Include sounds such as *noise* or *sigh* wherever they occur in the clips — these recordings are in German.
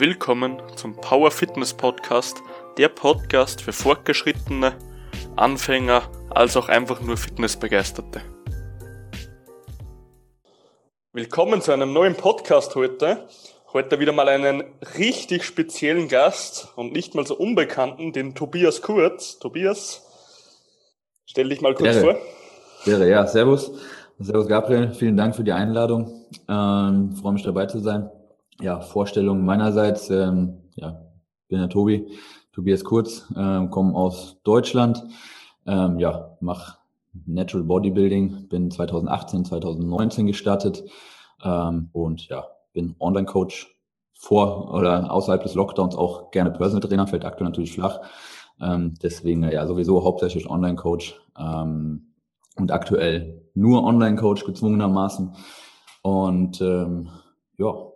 willkommen zum Power Fitness Podcast, der Podcast für Fortgeschrittene, Anfänger als auch einfach nur Fitnessbegeisterte. Willkommen zu einem neuen Podcast heute. Heute wieder mal einen richtig speziellen Gast und nicht mal so unbekannten, den Tobias Kurz. Tobias, stell dich mal kurz Wäre. vor. Wäre, ja, servus. Servus Gabriel, vielen Dank für die Einladung. Ähm, freue mich dabei zu sein. Ja, Vorstellung meinerseits, ähm, ja, bin der Tobi, Tobias Kurz, ähm, komme aus Deutschland, ähm, ja, mache Natural Bodybuilding, bin 2018, 2019 gestartet ähm, und ja, bin Online-Coach vor oder außerhalb des Lockdowns auch gerne Personal Trainer, fällt aktuell natürlich flach. Ähm, deswegen ja sowieso hauptsächlich Online-Coach ähm, und aktuell nur Online-Coach gezwungenermaßen. Und ähm, ja,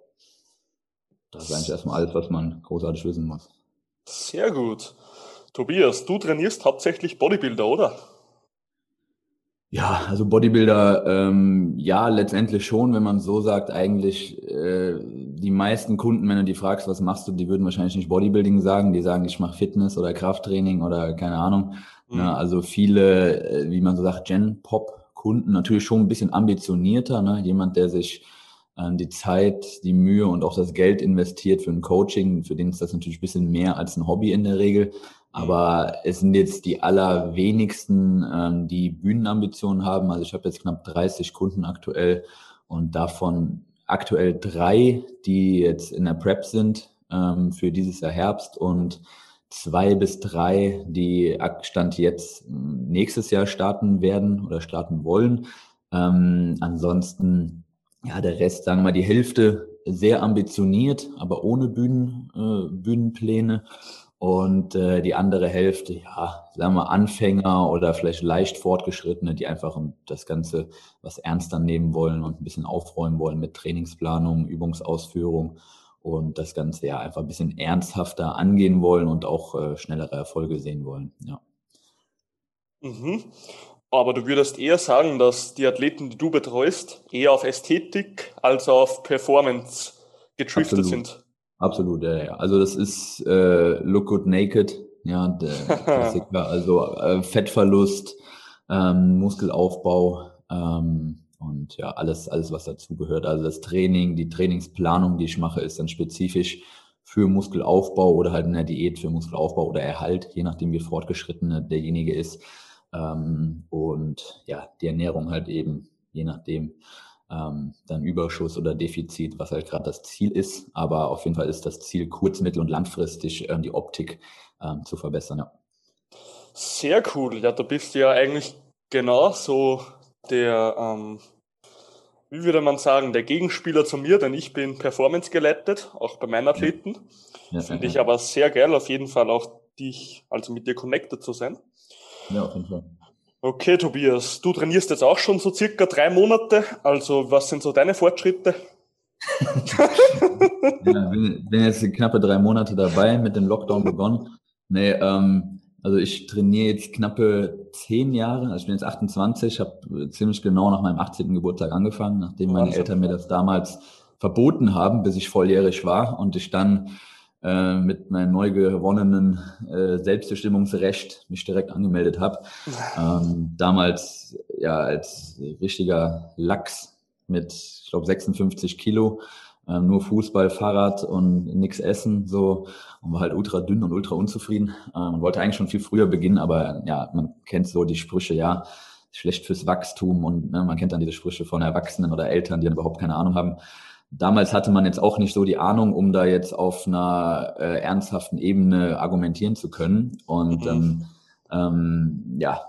das ist eigentlich erstmal alles, was man großartig wissen muss. Sehr gut. Tobias, du trainierst hauptsächlich Bodybuilder, oder? Ja, also Bodybuilder, ähm, ja, letztendlich schon, wenn man so sagt, eigentlich äh, die meisten Kunden, wenn du die fragst, was machst du, die würden wahrscheinlich nicht Bodybuilding sagen, die sagen, ich mache Fitness oder Krafttraining oder keine Ahnung. Mhm. Ne? Also viele, äh, wie man so sagt, Gen-Pop-Kunden, natürlich schon ein bisschen ambitionierter, ne? jemand, der sich die Zeit, die Mühe und auch das Geld investiert für ein Coaching, für den ist das natürlich ein bisschen mehr als ein Hobby in der Regel. Aber es sind jetzt die allerwenigsten, ähm, die Bühnenambitionen haben. Also ich habe jetzt knapp 30 Kunden aktuell und davon aktuell drei, die jetzt in der Prep sind ähm, für dieses Jahr Herbst und zwei bis drei, die Stand jetzt ähm, nächstes Jahr starten werden oder starten wollen. Ähm, ansonsten, ja, der Rest, sagen wir mal, die Hälfte sehr ambitioniert, aber ohne Bühnen, äh, Bühnenpläne. Und äh, die andere Hälfte, ja, sagen wir Anfänger oder vielleicht leicht Fortgeschrittene, die einfach das Ganze was ernster nehmen wollen und ein bisschen aufräumen wollen mit Trainingsplanung, Übungsausführung und das Ganze ja einfach ein bisschen ernsthafter angehen wollen und auch äh, schnellere Erfolge sehen wollen. Ja. Mhm. Aber du würdest eher sagen, dass die Athleten, die du betreust, eher auf Ästhetik als auf Performance getriftet sind. Absolut, ja, ja. Also das ist äh, Look Good Naked, ja, der *laughs* Klassiker. Also äh, Fettverlust, ähm, Muskelaufbau ähm, und ja, alles, alles, was dazugehört. Also das Training, die Trainingsplanung, die ich mache, ist dann spezifisch für Muskelaufbau oder halt eine Diät für Muskelaufbau oder Erhalt, je nachdem wie fortgeschritten derjenige ist. Ähm, und ja, die Ernährung halt eben, je nachdem, ähm, dann Überschuss oder Defizit, was halt gerade das Ziel ist. Aber auf jeden Fall ist das Ziel, kurz-, mittel- und langfristig ähm, die Optik ähm, zu verbessern. Ja. Sehr cool. Ja, du bist ja eigentlich genau so der, ähm, wie würde man sagen, der Gegenspieler zu mir, denn ich bin Performance geleitet, auch bei meinen Athleten. Ja, Finde ja, ich aber sehr geil, auf jeden Fall auch dich, also mit dir connected zu sein. Ja, auf jeden Fall. Okay, Tobias, du trainierst jetzt auch schon so circa drei Monate. Also, was sind so deine Fortschritte? *laughs* Ja, bin, bin jetzt knappe drei Monate dabei, mit dem Lockdown begonnen. Nee, ähm, also ich trainiere jetzt knappe zehn Jahre, also ich bin jetzt 28, habe ziemlich genau nach meinem 18. Geburtstag angefangen, nachdem meine Wahnsinn. Eltern mir das damals verboten haben, bis ich volljährig war und ich dann äh, mit meinem neu gewonnenen äh, Selbstbestimmungsrecht mich direkt angemeldet habe. Ähm, damals ja als richtiger Lachs mit, ich glaube, 56 Kilo, ähm, nur Fußball, Fahrrad und nix essen, so und war halt ultra dünn und ultra unzufrieden ähm, wollte eigentlich schon viel früher beginnen, aber ja, man kennt so die Sprüche, ja, schlecht fürs Wachstum und ne, man kennt dann diese Sprüche von Erwachsenen oder Eltern, die dann überhaupt keine Ahnung haben. Damals hatte man jetzt auch nicht so die Ahnung, um da jetzt auf einer äh, ernsthaften Ebene argumentieren zu können. Und Mhm. ähm, ähm, ja,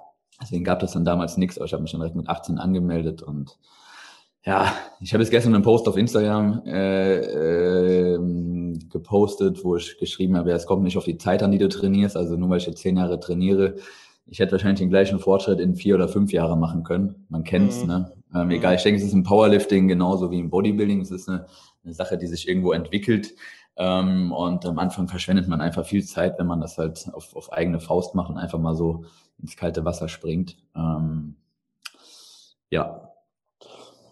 deswegen gab das dann damals nichts, aber ich habe mich dann direkt mit 18 angemeldet und ja, ich habe jetzt gestern einen Post auf Instagram äh, ähm, gepostet, wo ich geschrieben habe, ja, es kommt nicht auf die Zeit an, die du trainierst. Also nur weil ich jetzt zehn Jahre trainiere, ich hätte wahrscheinlich den gleichen Fortschritt in vier oder fünf Jahren machen können. Man kennt's, Mhm. ne? Ähm, egal, ich denke, es ist im Powerlifting genauso wie im Bodybuilding. Es ist eine, eine Sache, die sich irgendwo entwickelt. Ähm, und am Anfang verschwendet man einfach viel Zeit, wenn man das halt auf, auf eigene Faust macht und einfach mal so ins kalte Wasser springt. Ähm, ja,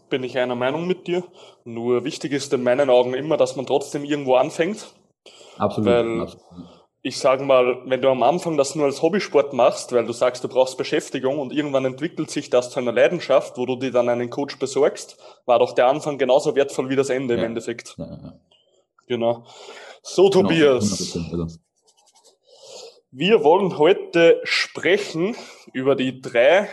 Bin ich einer Meinung mit dir. Nur wichtig ist in meinen Augen immer, dass man trotzdem irgendwo anfängt. Absolut. Weil, absolut ich sage mal, wenn du am Anfang das nur als Hobbysport machst, weil du sagst, du brauchst Beschäftigung und irgendwann entwickelt sich das zu einer Leidenschaft, wo du dir dann einen Coach besorgst, war doch der Anfang genauso wertvoll wie das Ende ja. im Endeffekt. Ja, ja. Genau. So, genau, Tobias. Also. Wir wollen heute sprechen über die drei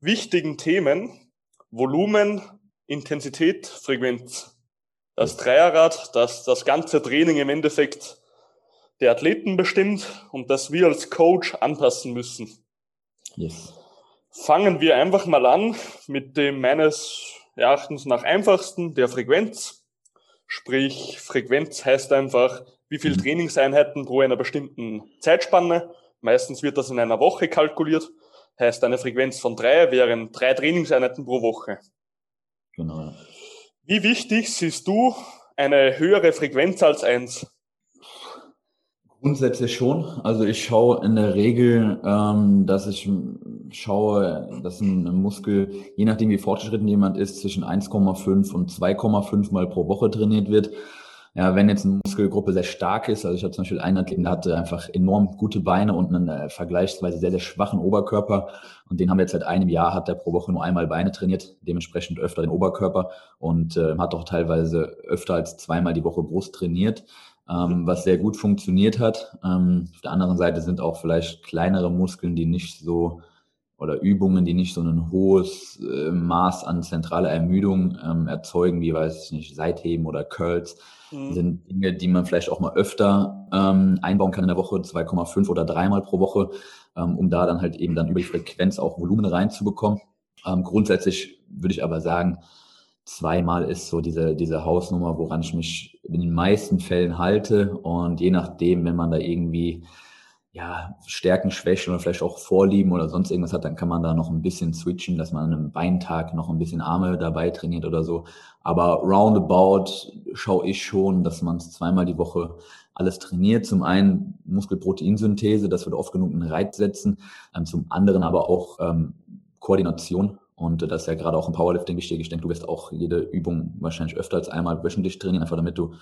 wichtigen Themen Volumen, Intensität, Frequenz. Das Dreierrad, das das ganze Training im Endeffekt der Athleten bestimmt und das wir als Coach anpassen müssen. Yes. Fangen wir einfach mal an mit dem meines Erachtens nach einfachsten, der Frequenz. Sprich, Frequenz heißt einfach, wie viel. Trainingseinheiten pro einer bestimmten Zeitspanne. Meistens wird das in einer Woche kalkuliert. Heißt, eine Frequenz von drei wären drei Trainingseinheiten pro Woche. Genau. Wie wichtig siehst du eine höhere Frequenz als eins? Grundsätzlich schon. Also ich schaue in der Regel, ähm, dass ich schaue, dass ein Muskel, je nachdem wie fortgeschritten jemand ist, zwischen 1,5 und 2,5 Mal pro Woche trainiert wird. Ja, wenn jetzt eine Muskelgruppe sehr stark ist, also ich hatte zum Beispiel einen Athleten, der hatte einfach enorm gute Beine und einen äh, vergleichsweise sehr, sehr schwachen Oberkörper. Und den haben wir jetzt seit einem Jahr, hat der pro Woche nur einmal Beine trainiert, dementsprechend öfter den Oberkörper und äh, hat auch teilweise öfter als zweimal die Woche Brust trainiert ähm, was sehr gut funktioniert hat. Ähm, auf der anderen Seite sind auch vielleicht kleinere Muskeln, die nicht so oder Übungen, die nicht so ein hohes äh, Maß an zentraler Ermüdung ähm, erzeugen, wie weiß ich nicht, Seitheben oder Curls, mhm. sind Dinge, die man vielleicht auch mal öfter ähm, einbauen kann in der Woche, 2,5 oder dreimal pro Woche, ähm, um da dann halt eben dann über die Frequenz auch Volumen reinzubekommen. Ähm, grundsätzlich würde ich aber sagen, zweimal ist so diese, diese Hausnummer, woran ich mich in den meisten Fällen halte. Und je nachdem, wenn man da irgendwie ja, Stärken, Schwächen oder vielleicht auch Vorlieben oder sonst irgendwas hat, dann kann man da noch ein bisschen switchen, dass man an einem Beintag noch ein bisschen Arme dabei trainiert oder so. Aber roundabout schaue ich schon, dass man es zweimal die Woche alles trainiert. Zum einen Muskelproteinsynthese, das wird oft genug einen Reiz setzen. Ähm, zum anderen aber auch ähm, Koordination und das ist ja gerade auch im Powerlifting wichtig. Ich denke, du wirst auch jede Übung wahrscheinlich öfter als einmal wöchentlich trainieren, einfach damit du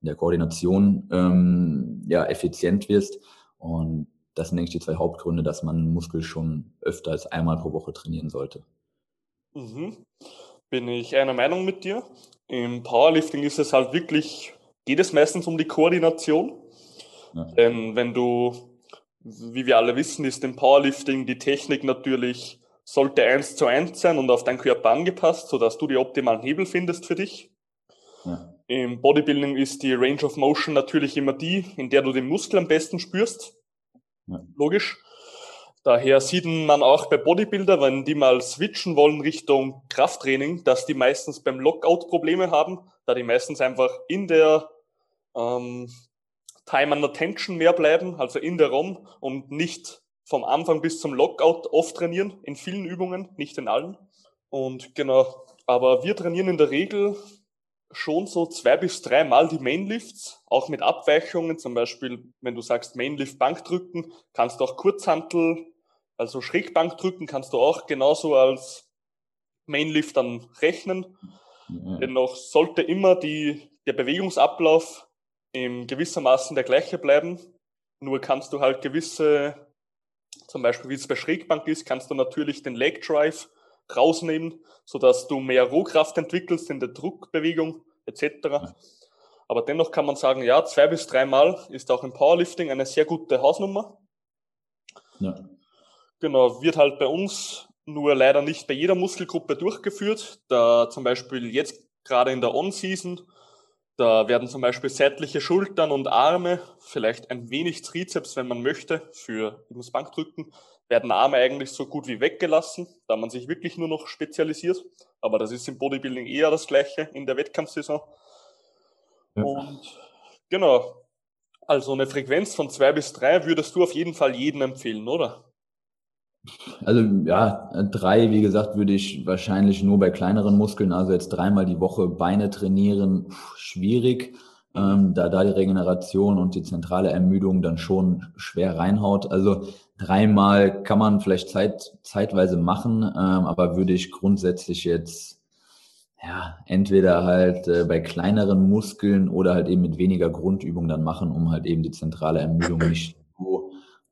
in der Koordination ähm, ja, effizient wirst. Und das sind, denke ich, die zwei Hauptgründe, dass man Muskel schon öfter als einmal pro Woche trainieren sollte. Mhm. Bin ich einer Meinung mit dir. Im Powerlifting ist es halt wirklich, geht es meistens um die Koordination. Ja. Denn wenn du, wie wir alle wissen, ist im Powerlifting die Technik natürlich sollte eins zu eins sein und auf deinen Körper angepasst, sodass du die optimalen Hebel findest für dich. Ja. Im Bodybuilding ist die Range of Motion natürlich immer die, in der du den Muskel am besten spürst. Ja. Logisch. Daher sieht man auch bei Bodybuilder, wenn die mal switchen wollen Richtung Krafttraining, dass die meistens beim Lockout Probleme haben, da die meistens einfach in der ähm, Time and Attention mehr bleiben, also in der ROM und nicht vom Anfang bis zum Lockout oft trainieren, in vielen Übungen, nicht in allen. Und genau, aber wir trainieren in der Regel schon so zwei bis dreimal die Mainlifts, auch mit Abweichungen, zum Beispiel, wenn du sagst Mainlift Bankdrücken, kannst du auch Kurzhantel, also Schrägbankdrücken kannst du auch genauso als Mainlift dann rechnen. Mhm. Dennoch sollte immer die, der Bewegungsablauf im gewissermaßen der gleiche bleiben. Nur kannst du halt gewisse zum Beispiel wie es bei Schrägbank ist, kannst du natürlich den Leg Drive rausnehmen, sodass du mehr Rohkraft entwickelst in der Druckbewegung etc. Aber dennoch kann man sagen, ja, zwei bis dreimal ist auch im Powerlifting eine sehr gute Hausnummer. Ja. Genau, wird halt bei uns nur leider nicht bei jeder Muskelgruppe durchgeführt, da zum Beispiel jetzt gerade in der On-Season da werden zum Beispiel seitliche Schultern und Arme, vielleicht ein wenig Trizeps, wenn man möchte, für das Bankdrücken, werden Arme eigentlich so gut wie weggelassen, da man sich wirklich nur noch spezialisiert. Aber das ist im Bodybuilding eher das Gleiche in der Wettkampfsaison. Ja. Und genau, also eine Frequenz von zwei bis drei würdest du auf jeden Fall jedem empfehlen, oder? Also ja, drei, wie gesagt, würde ich wahrscheinlich nur bei kleineren Muskeln, also jetzt dreimal die Woche Beine trainieren, schwierig, ähm, da da die Regeneration und die zentrale Ermüdung dann schon schwer reinhaut. Also dreimal kann man vielleicht zeit, zeitweise machen, ähm, aber würde ich grundsätzlich jetzt ja, entweder halt äh, bei kleineren Muskeln oder halt eben mit weniger Grundübung dann machen, um halt eben die zentrale Ermüdung nicht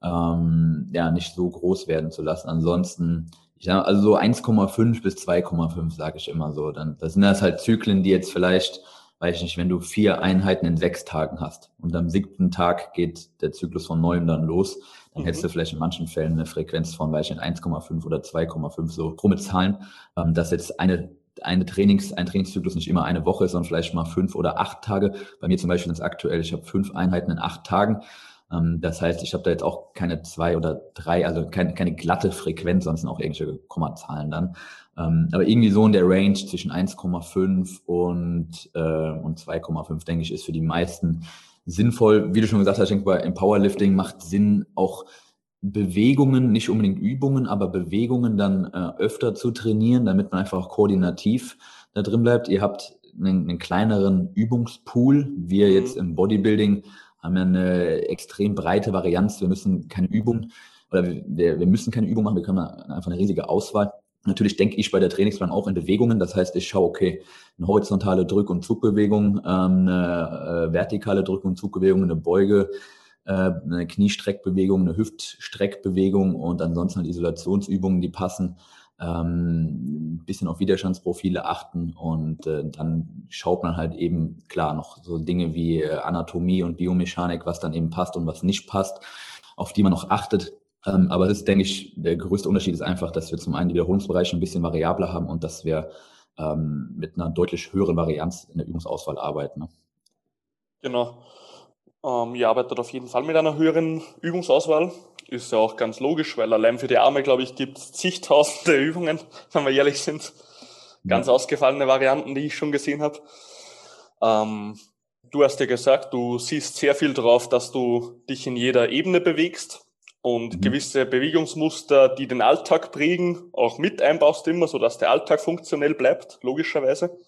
ähm, ja, nicht so groß werden zu lassen. Ansonsten, ich sag, also so 1,5 bis 2,5 sage ich immer so. Dann, das sind das halt Zyklen, die jetzt vielleicht, weiß ich nicht, wenn du vier Einheiten in sechs Tagen hast und am siebten Tag geht der Zyklus von neuem dann los, dann mhm. hättest du vielleicht in manchen Fällen eine Frequenz von, weiß ich nicht, 1,5 oder 2,5 so krumme Zahlen. Ähm, das jetzt eine eine Trainings, ein Trainingszyklus nicht immer eine Woche, sondern vielleicht mal fünf oder acht Tage. Bei mir zum Beispiel ist es aktuell, ich habe fünf Einheiten in acht Tagen. Ähm, das heißt, ich habe da jetzt auch keine zwei oder drei, also keine, keine glatte Frequenz, sonst sind auch irgendwelche Kommazahlen dann. Ähm, aber irgendwie so in der Range zwischen 1,5 und, äh, und 2,5, denke ich, ist für die meisten sinnvoll. Wie du schon gesagt hast, ich denke, bei Powerlifting macht Sinn, auch Bewegungen, nicht unbedingt Übungen, aber Bewegungen dann äh, öfter zu trainieren, damit man einfach koordinativ da drin bleibt. Ihr habt einen, einen kleineren Übungspool. Wir mhm. jetzt im Bodybuilding haben ja eine extrem breite Varianz. Wir müssen keine Übung oder wir, wir müssen keine Übung machen, wir können einfach eine riesige Auswahl. Natürlich denke ich bei der Trainingsplan auch in Bewegungen. Das heißt, ich schaue, okay, eine horizontale Drück- und Zugbewegung, ähm, eine äh, vertikale Drück- und Zugbewegung, eine Beuge, äh, eine Kniestreckbewegung, eine Hüftstreckbewegung und ansonsten halt Isolationsübungen, die passen. Ähm, ein bisschen auf Widerstandsprofile achten und äh, dann schaut man halt eben klar noch so Dinge wie äh, Anatomie und Biomechanik, was dann eben passt und was nicht passt, auf die man noch achtet. Ähm, aber das ist, denke ich, der größte Unterschied ist einfach, dass wir zum einen die Wiederholungsbereiche ein bisschen variabler haben und dass wir ähm, mit einer deutlich höheren Varianz in der Übungsauswahl arbeiten. Ne? Genau. Ähm, ihr arbeitet auf jeden Fall mit einer höheren Übungsauswahl. Ist ja auch ganz logisch, weil allein für die Arme, glaube ich, gibt es zigtausende *laughs* Übungen, wenn wir ehrlich sind. Ganz ja. ausgefallene Varianten, die ich schon gesehen habe. Ähm, du hast ja gesagt, du siehst sehr viel drauf, dass du dich in jeder Ebene bewegst und mhm. gewisse Bewegungsmuster, die den Alltag prägen, auch mit einbaust immer, sodass der Alltag funktionell bleibt, logischerweise.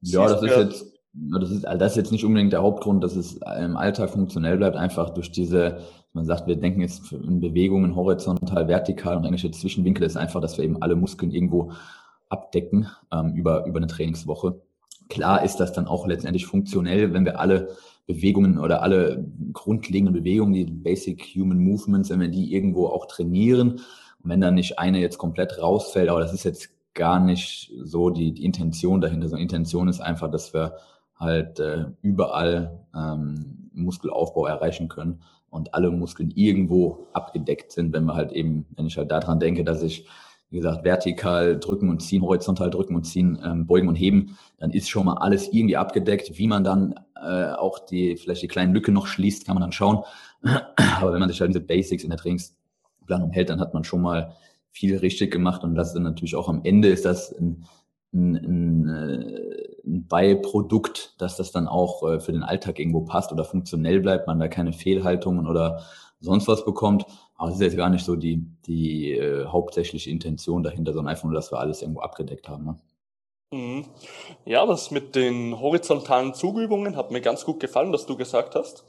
Ja, das ist jetzt das ist, das ist jetzt nicht unbedingt der Hauptgrund, dass es im Alltag funktionell bleibt, einfach durch diese, man sagt, wir denken jetzt in Bewegungen horizontal, vertikal und englische Zwischenwinkel ist einfach, dass wir eben alle Muskeln irgendwo abdecken ähm, über, über eine Trainingswoche. Klar ist das dann auch letztendlich funktionell, wenn wir alle Bewegungen oder alle grundlegenden Bewegungen, die Basic Human Movements, wenn wir die irgendwo auch trainieren und wenn dann nicht eine jetzt komplett rausfällt, aber das ist jetzt gar nicht so die, die Intention dahinter. So Intention ist einfach, dass wir halt äh, überall ähm, Muskelaufbau erreichen können und alle Muskeln irgendwo abgedeckt sind, wenn wir halt eben, wenn ich halt daran denke, dass ich, wie gesagt, vertikal drücken und ziehen, horizontal drücken und ziehen, ähm, beugen und heben, dann ist schon mal alles irgendwie abgedeckt. Wie man dann äh, auch die, vielleicht die kleinen Lücke noch schließt, kann man dann schauen. *clears throat* Aber wenn man sich halt diese Basics in der Trainingsplanung hält, dann hat man schon mal viel richtig gemacht und das dann natürlich auch am Ende ist das ein ein, ein, äh, ein Beiprodukt, dass das dann auch äh, für den Alltag irgendwo passt oder funktionell bleibt, man da keine Fehlhaltungen oder sonst was bekommt. Aber das ist jetzt gar nicht so die, die äh, hauptsächliche Intention dahinter, sondern einfach nur, dass wir alles irgendwo abgedeckt haben. Ne? Mhm. Ja, das mit den horizontalen Zugübungen hat mir ganz gut gefallen, dass du gesagt hast.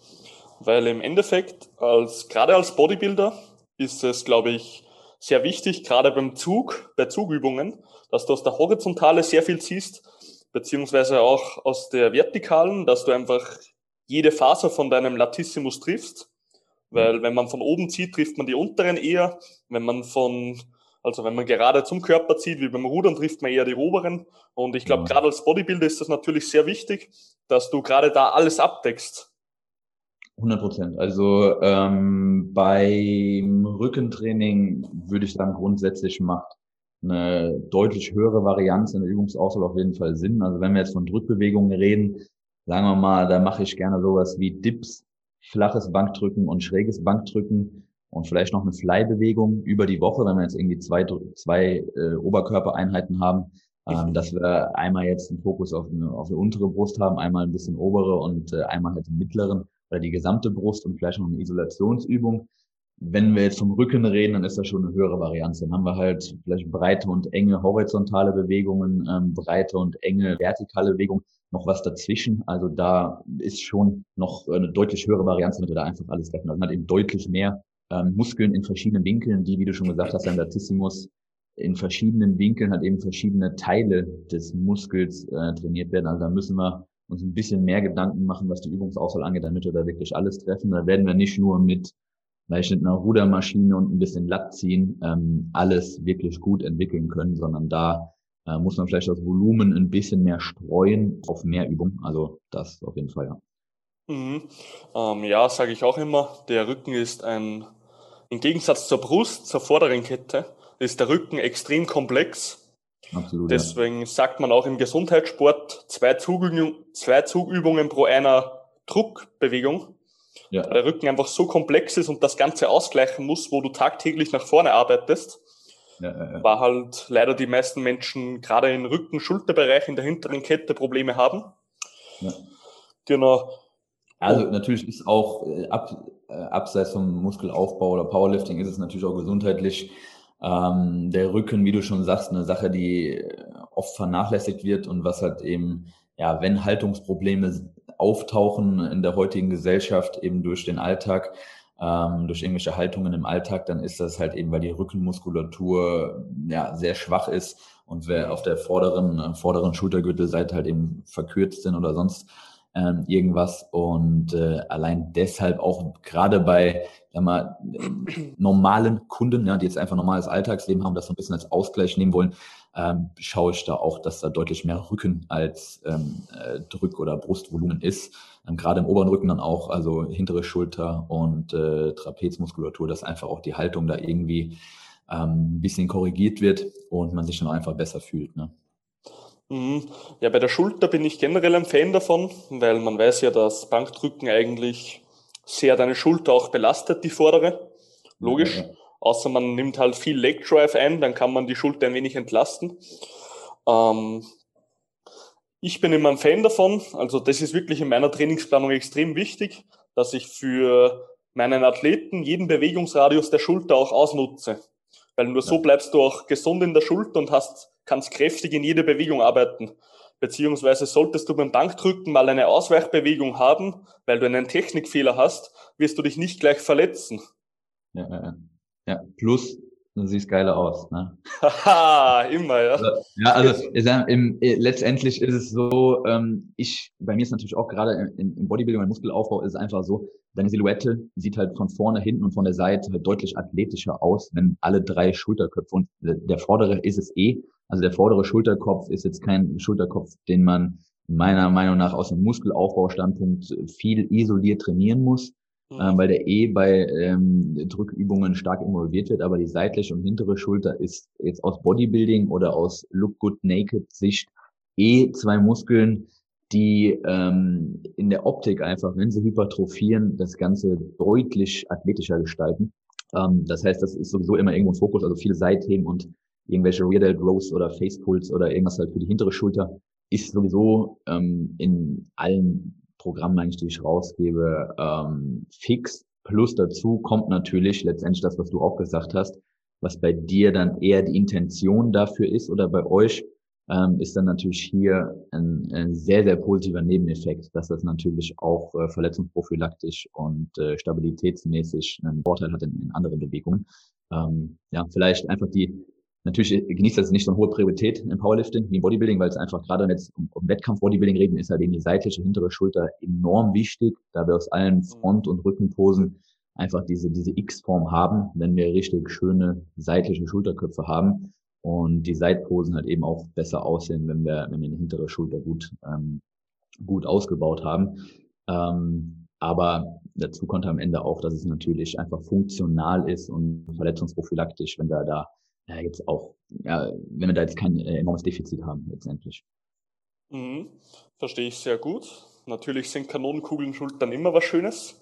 Weil im Endeffekt, als, gerade als Bodybuilder, ist es, glaube ich, sehr wichtig, gerade beim Zug, bei Zugübungen, dass du aus der Horizontale sehr viel ziehst, beziehungsweise auch aus der Vertikalen, dass du einfach jede Faser von deinem Latissimus triffst. Weil wenn man von oben zieht, trifft man die unteren eher. Wenn man von, also wenn man gerade zum Körper zieht, wie beim Rudern, trifft man eher die oberen. Und ich glaube, ja. gerade als Bodybuilder ist das natürlich sehr wichtig, dass du gerade da alles abdeckst. 100 Prozent. Also ähm, beim Rückentraining würde ich sagen, grundsätzlich macht eine deutlich höhere Varianz in der Übungsauswahl auf jeden Fall Sinn. Also wenn wir jetzt von Drückbewegungen reden, sagen wir mal, da mache ich gerne sowas wie Dips, flaches Bankdrücken und schräges Bankdrücken und vielleicht noch eine Fly-Bewegung über die Woche, wenn wir jetzt irgendwie zwei, zwei äh, Oberkörpereinheiten haben, ähm, dass wir einmal jetzt einen Fokus auf eine, auf eine untere Brust haben, einmal ein bisschen obere und äh, einmal halt den mittleren oder die gesamte Brust und vielleicht noch eine Isolationsübung. Wenn wir jetzt vom Rücken reden, dann ist das schon eine höhere Varianz. Dann haben wir halt vielleicht breite und enge horizontale Bewegungen, ähm, breite und enge vertikale Bewegungen, noch was dazwischen. Also da ist schon noch eine deutlich höhere Varianz, damit wir da einfach alles treffen. Also man hat eben deutlich mehr ähm, Muskeln in verschiedenen Winkeln, die, wie du schon gesagt hast, ein Latissimus in verschiedenen Winkeln halt eben verschiedene Teile des Muskels äh, trainiert werden. Also da müssen wir uns ein bisschen mehr Gedanken machen, was die Übungsauswahl angeht, damit wir da wirklich alles treffen. Da werden wir nicht nur mit vielleicht mit einer Rudermaschine und ein bisschen Latt ziehen ähm, alles wirklich gut entwickeln können, sondern da äh, muss man vielleicht das Volumen ein bisschen mehr streuen auf mehr Übung. Also das auf jeden Fall, ja. Mhm. Ähm, ja, sage ich auch immer, der Rücken ist ein, im Gegensatz zur Brust, zur vorderen Kette, ist der Rücken extrem komplex. Absolut. Deswegen ja. sagt man auch im Gesundheitssport zwei Zugübungen, zwei Zugübungen pro einer Druckbewegung. Ja. Der Rücken einfach so komplex ist und das Ganze ausgleichen muss, wo du tagtäglich nach vorne arbeitest. Ja, ja, war halt leider die meisten Menschen gerade im Rücken-Schulterbereich in der hinteren Kette Probleme haben. Genau. Also natürlich ist auch äh, ab, äh, abseits vom Muskelaufbau oder Powerlifting ist es natürlich auch gesundheitlich ähm, der Rücken, wie du schon sagst, eine Sache, die äh, oft vernachlässigt wird und was halt eben, ja, wenn Haltungsprobleme auftauchen in der heutigen Gesellschaft eben durch den Alltag, ähm, durch irgendwelche Haltungen im Alltag, dann ist das halt eben, weil die Rückenmuskulatur ja sehr schwach ist und wer auf der vorderen, äh, vorderen Schultergürtelseite halt eben verkürzt sind oder sonst ähm, irgendwas. Und äh, allein deshalb auch gerade bei sag mal, normalen Kunden, ja, die jetzt einfach normales Alltagsleben haben, das so ein bisschen als Ausgleich nehmen wollen, ähm, schaue ich da auch, dass da deutlich mehr Rücken als ähm, äh, Drück- oder Brustvolumen ist. Ähm, gerade im oberen Rücken dann auch, also hintere Schulter und äh, Trapezmuskulatur, dass einfach auch die Haltung da irgendwie ähm, ein bisschen korrigiert wird und man sich dann einfach besser fühlt. Ne? Mhm. Ja, bei der Schulter bin ich generell ein Fan davon, weil man weiß ja, dass Bankdrücken eigentlich sehr deine Schulter auch belastet, die vordere. Logisch. Ja, ja. Außer man nimmt halt viel Leg Drive ein, dann kann man die Schulter ein wenig entlasten. Ähm, ich bin immer ein Fan davon. Also das ist wirklich in meiner Trainingsplanung extrem wichtig, dass ich für meinen Athleten jeden Bewegungsradius der Schulter auch ausnutze. Weil nur so bleibst du auch gesund in der Schulter und hast, kannst kräftig in jede Bewegung arbeiten. Beziehungsweise solltest du beim Bankdrücken mal eine Ausweichbewegung haben, weil du einen Technikfehler hast, wirst du dich nicht gleich verletzen. Ja, ja, ja. Plus du siehst geiler aus. Ne? Haha, immer, ja. Also, ja, also im, äh, letztendlich ist es so, ähm, ich, bei mir ist natürlich auch gerade im, im Bodybuilding, im Muskelaufbau ist es einfach so, deine Silhouette sieht halt von vorne, hinten und von der Seite halt deutlich athletischer aus, wenn alle drei Schulterköpfe und der vordere ist es eh, also der vordere Schulterkopf ist jetzt kein Schulterkopf, den man meiner Meinung nach aus dem Muskelaufbaustandpunkt viel isoliert trainieren muss, mhm. äh, weil der eh bei ähm, Drückübungen stark involviert wird, aber die seitliche und hintere Schulter ist jetzt aus Bodybuilding oder aus Look Good Naked Sicht eh zwei Muskeln, die ähm, in der Optik einfach, wenn sie hypertrophieren, das Ganze deutlich athletischer gestalten. Ähm, das heißt, das ist sowieso immer irgendwo ein Fokus, also viele Seitheben und irgendwelche Rear Delt Rows oder Face Pulls oder irgendwas halt für die hintere Schulter, ist sowieso ähm, in allen Programmen eigentlich, die ich rausgebe, ähm, fix. Plus dazu kommt natürlich letztendlich das, was du auch gesagt hast, was bei dir dann eher die Intention dafür ist oder bei euch, ähm, ist dann natürlich hier ein, ein, sehr, sehr positiver Nebeneffekt, dass das natürlich auch äh, verletzungsprophylaktisch und äh, stabilitätsmäßig einen Vorteil hat in, in andere Bewegungen. Ähm, ja, vielleicht einfach die Natürlich genießt das nicht so eine hohe Priorität im Powerlifting wie im Bodybuilding, weil es einfach gerade, wenn jetzt um, um Wettkampf-Bodybuilding reden, ist halt eben die seitliche hintere Schulter enorm wichtig, da wir aus allen Front- und Rückenposen einfach diese, diese X-Form haben, wenn wir richtig schöne seitliche Schulterköpfe haben und die Seitposen halt eben auch besser aussehen, wenn wir, wenn wir eine hintere Schulter gut, ähm, gut ausgebaut haben. Ähm, aber dazu kommt am Ende auch, dass es natürlich einfach funktional ist und verletzungsprophylaktisch, wenn wir da ja, es auch, ja, wenn wir da jetzt kein äh, enormes Defizit haben letztendlich. Mhm. Verstehe ich sehr gut. Natürlich sind Kanonenkugeln Schultern immer was Schönes.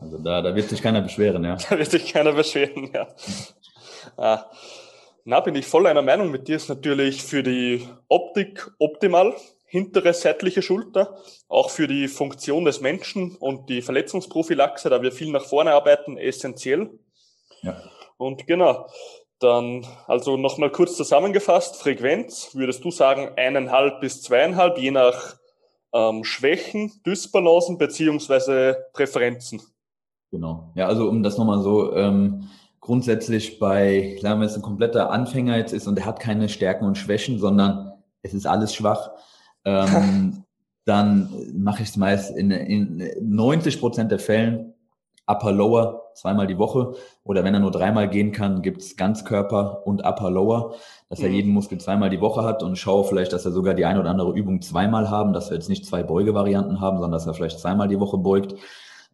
Also da, da wird sich keiner beschweren, ja. Da wird sich keiner beschweren, ja. ah. Na, bin ich voll einer Meinung mit dir. Ist natürlich für die Optik optimal. Hintere seitliche Schulter, auch für die Funktion des Menschen und die Verletzungsprophylaxe, da wir viel nach vorne arbeiten, essentiell. Ja. Und genau, dann, also nochmal kurz zusammengefasst, Frequenz, würdest du sagen eineinhalb bis zweieinhalb, je nach ähm, Schwächen, Dysbalancen beziehungsweise Präferenzen? Genau. Ja, also um das nochmal so ähm, grundsätzlich bei, sagen wir, es ein kompletter Anfänger jetzt ist und er hat keine Stärken und Schwächen, sondern es ist alles schwach, ähm, *laughs* dann mache ich es meist in, in 90 Prozent der Fällen Upper Lower zweimal die Woche oder wenn er nur dreimal gehen kann, gibt's Ganzkörper und Upper Lower, dass er mhm. jeden Muskel zweimal die Woche hat und schaue vielleicht, dass er sogar die eine oder andere Übung zweimal haben, dass wir jetzt nicht zwei Beugevarianten haben, sondern dass er vielleicht zweimal die Woche beugt,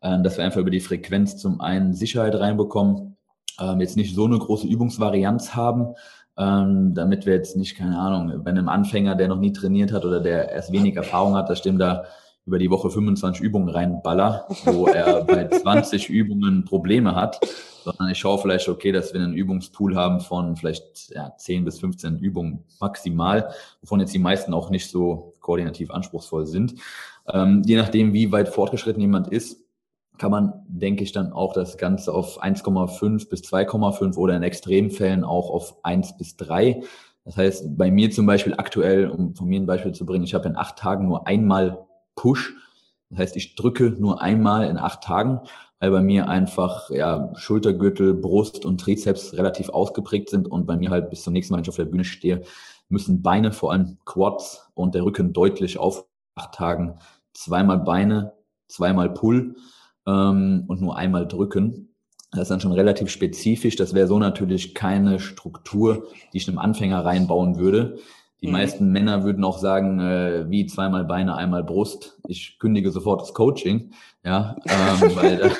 äh, dass wir einfach über die Frequenz zum einen Sicherheit reinbekommen ähm, jetzt nicht so eine große Übungsvarianz haben, ähm, damit wir jetzt nicht, keine Ahnung, bei einem Anfänger, der noch nie trainiert hat oder der erst wenig Erfahrung hat, da stimmt da über die Woche 25 Übungen reinballer, wo er *laughs* bei 20 Übungen Probleme hat, sondern ich schaue vielleicht, okay, dass wir einen Übungspool haben von vielleicht ja, 10 bis 15 Übungen maximal, wovon jetzt die meisten auch nicht so koordinativ anspruchsvoll sind. Ähm, je nachdem, wie weit fortgeschritten jemand ist, kann man, denke ich, dann auch das Ganze auf 1,5 bis 2,5 oder in Extremfällen auch auf 1 bis 3. Das heißt, bei mir zum Beispiel aktuell, um von mir ein Beispiel zu bringen, ich habe in acht Tagen nur einmal Push. Das heißt, ich drücke nur einmal in acht Tagen, weil bei mir einfach ja, Schultergürtel, Brust und Trizeps relativ ausgeprägt sind und bei mir halt bis zum nächsten Mal, wenn ich auf der Bühne stehe, müssen Beine, vor allem Quads und der Rücken deutlich auf acht Tagen zweimal Beine, zweimal Pull ähm, und nur einmal drücken. Das ist dann schon relativ spezifisch. Das wäre so natürlich keine Struktur, die ich einem Anfänger reinbauen würde. Die mhm. meisten Männer würden auch sagen, äh, wie zweimal Beine, einmal Brust. Ich kündige sofort das Coaching, ja, ähm, *laughs* weil da,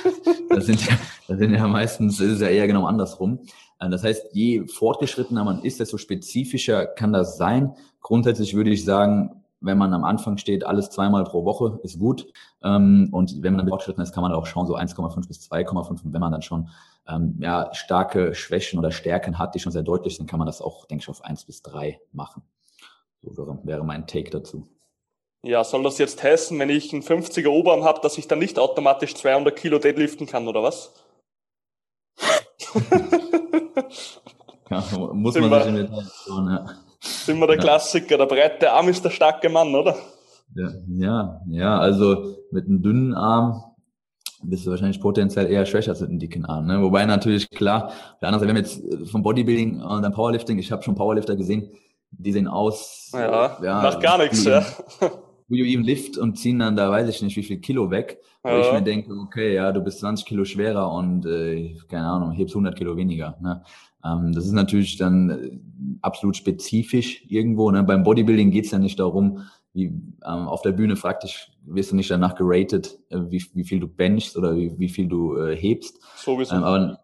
das sind ja, das sind ja meistens ist es ja eher genau andersrum. Äh, das heißt, je fortgeschrittener man ist, desto spezifischer kann das sein. Grundsätzlich würde ich sagen, wenn man am Anfang steht, alles zweimal pro Woche ist gut. Ähm, und wenn man dann fortgeschritten ist, kann man auch schauen, so 1,5 bis 2,5. Und wenn man dann schon ähm, ja, starke Schwächen oder Stärken hat, die schon sehr deutlich sind, kann man das auch, denke ich, auf 1 bis 3 machen. So wäre, wäre mein Take dazu. Ja, soll das jetzt heißen, wenn ich einen 50er Oberarm habe, dass ich dann nicht automatisch 200 Kilo deadliften kann, oder was? *laughs* ja, muss man sich in Detail schauen, ja. Sind wir der ja. Klassiker, der breite Arm ist der starke Mann, oder? Ja, ja, ja, also mit einem dünnen Arm bist du wahrscheinlich potenziell eher schwächer als mit einem dicken Arm. Ne? Wobei natürlich klar, der andere Seite, wir haben jetzt vom Bodybuilding und dann Powerlifting, ich habe schon Powerlifter gesehen, die sehen aus. Ja, ja macht gar nichts, ja. Do you even lift und ziehen dann da weiß ich nicht wie viel Kilo weg. Wo ja. ich mir denke, okay, ja, du bist 20 Kilo schwerer und äh, keine Ahnung, hebst 100 Kilo weniger. Ne? Ähm, das ist natürlich dann äh, absolut spezifisch irgendwo. Ne? Beim Bodybuilding geht es ja nicht darum, wie ähm, auf der Bühne praktisch wirst du nicht danach geratet, äh, wie, wie viel du benchst oder wie, wie viel du äh, hebst. Sowieso. Ähm, aber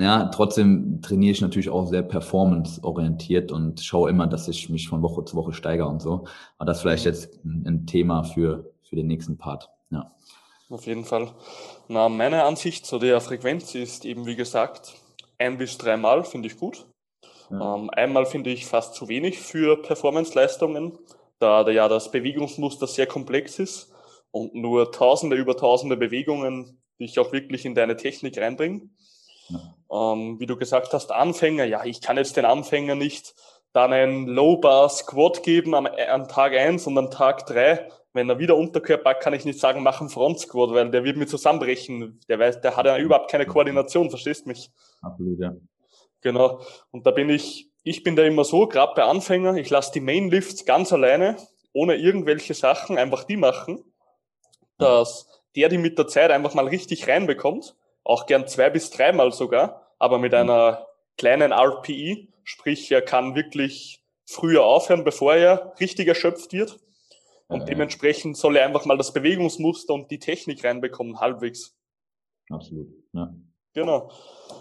ja, trotzdem trainiere ich natürlich auch sehr performance-orientiert und schaue immer, dass ich mich von Woche zu Woche steigere und so. Aber das ist vielleicht jetzt ein, ein Thema für, für den nächsten Part. Ja. Auf jeden Fall. Na, meine Ansicht zu der Frequenz ist eben, wie gesagt, ein bis dreimal finde ich gut. Ja. Ähm, einmal finde ich fast zu wenig für Performance-Leistungen, da ja das Bewegungsmuster sehr komplex ist und nur tausende über tausende Bewegungen dich auch wirklich in deine Technik reinbringen. Ja. Ähm, wie du gesagt hast, Anfänger, ja, ich kann jetzt den Anfänger nicht dann ein Low-Bar-Squat geben am, am Tag eins und am Tag drei wenn er wieder Unterkörper hat, kann ich nicht sagen, mach einen Front Squat, weil der wird mir zusammenbrechen. Der weiß, der hat ja überhaupt keine Koordination, verstehst mich? Absolut, ja. Genau. Und da bin ich, ich bin da immer so, gerade bei Anfängern, ich lasse die Main Lifts ganz alleine, ohne irgendwelche Sachen, einfach die machen, dass der die mit der Zeit einfach mal richtig reinbekommt, auch gern zwei bis dreimal sogar, aber mit einer kleinen RPE, sprich er kann wirklich früher aufhören, bevor er richtig erschöpft wird und äh, dementsprechend soll er einfach mal das Bewegungsmuster und die Technik reinbekommen, halbwegs. Absolut, ja. Genau.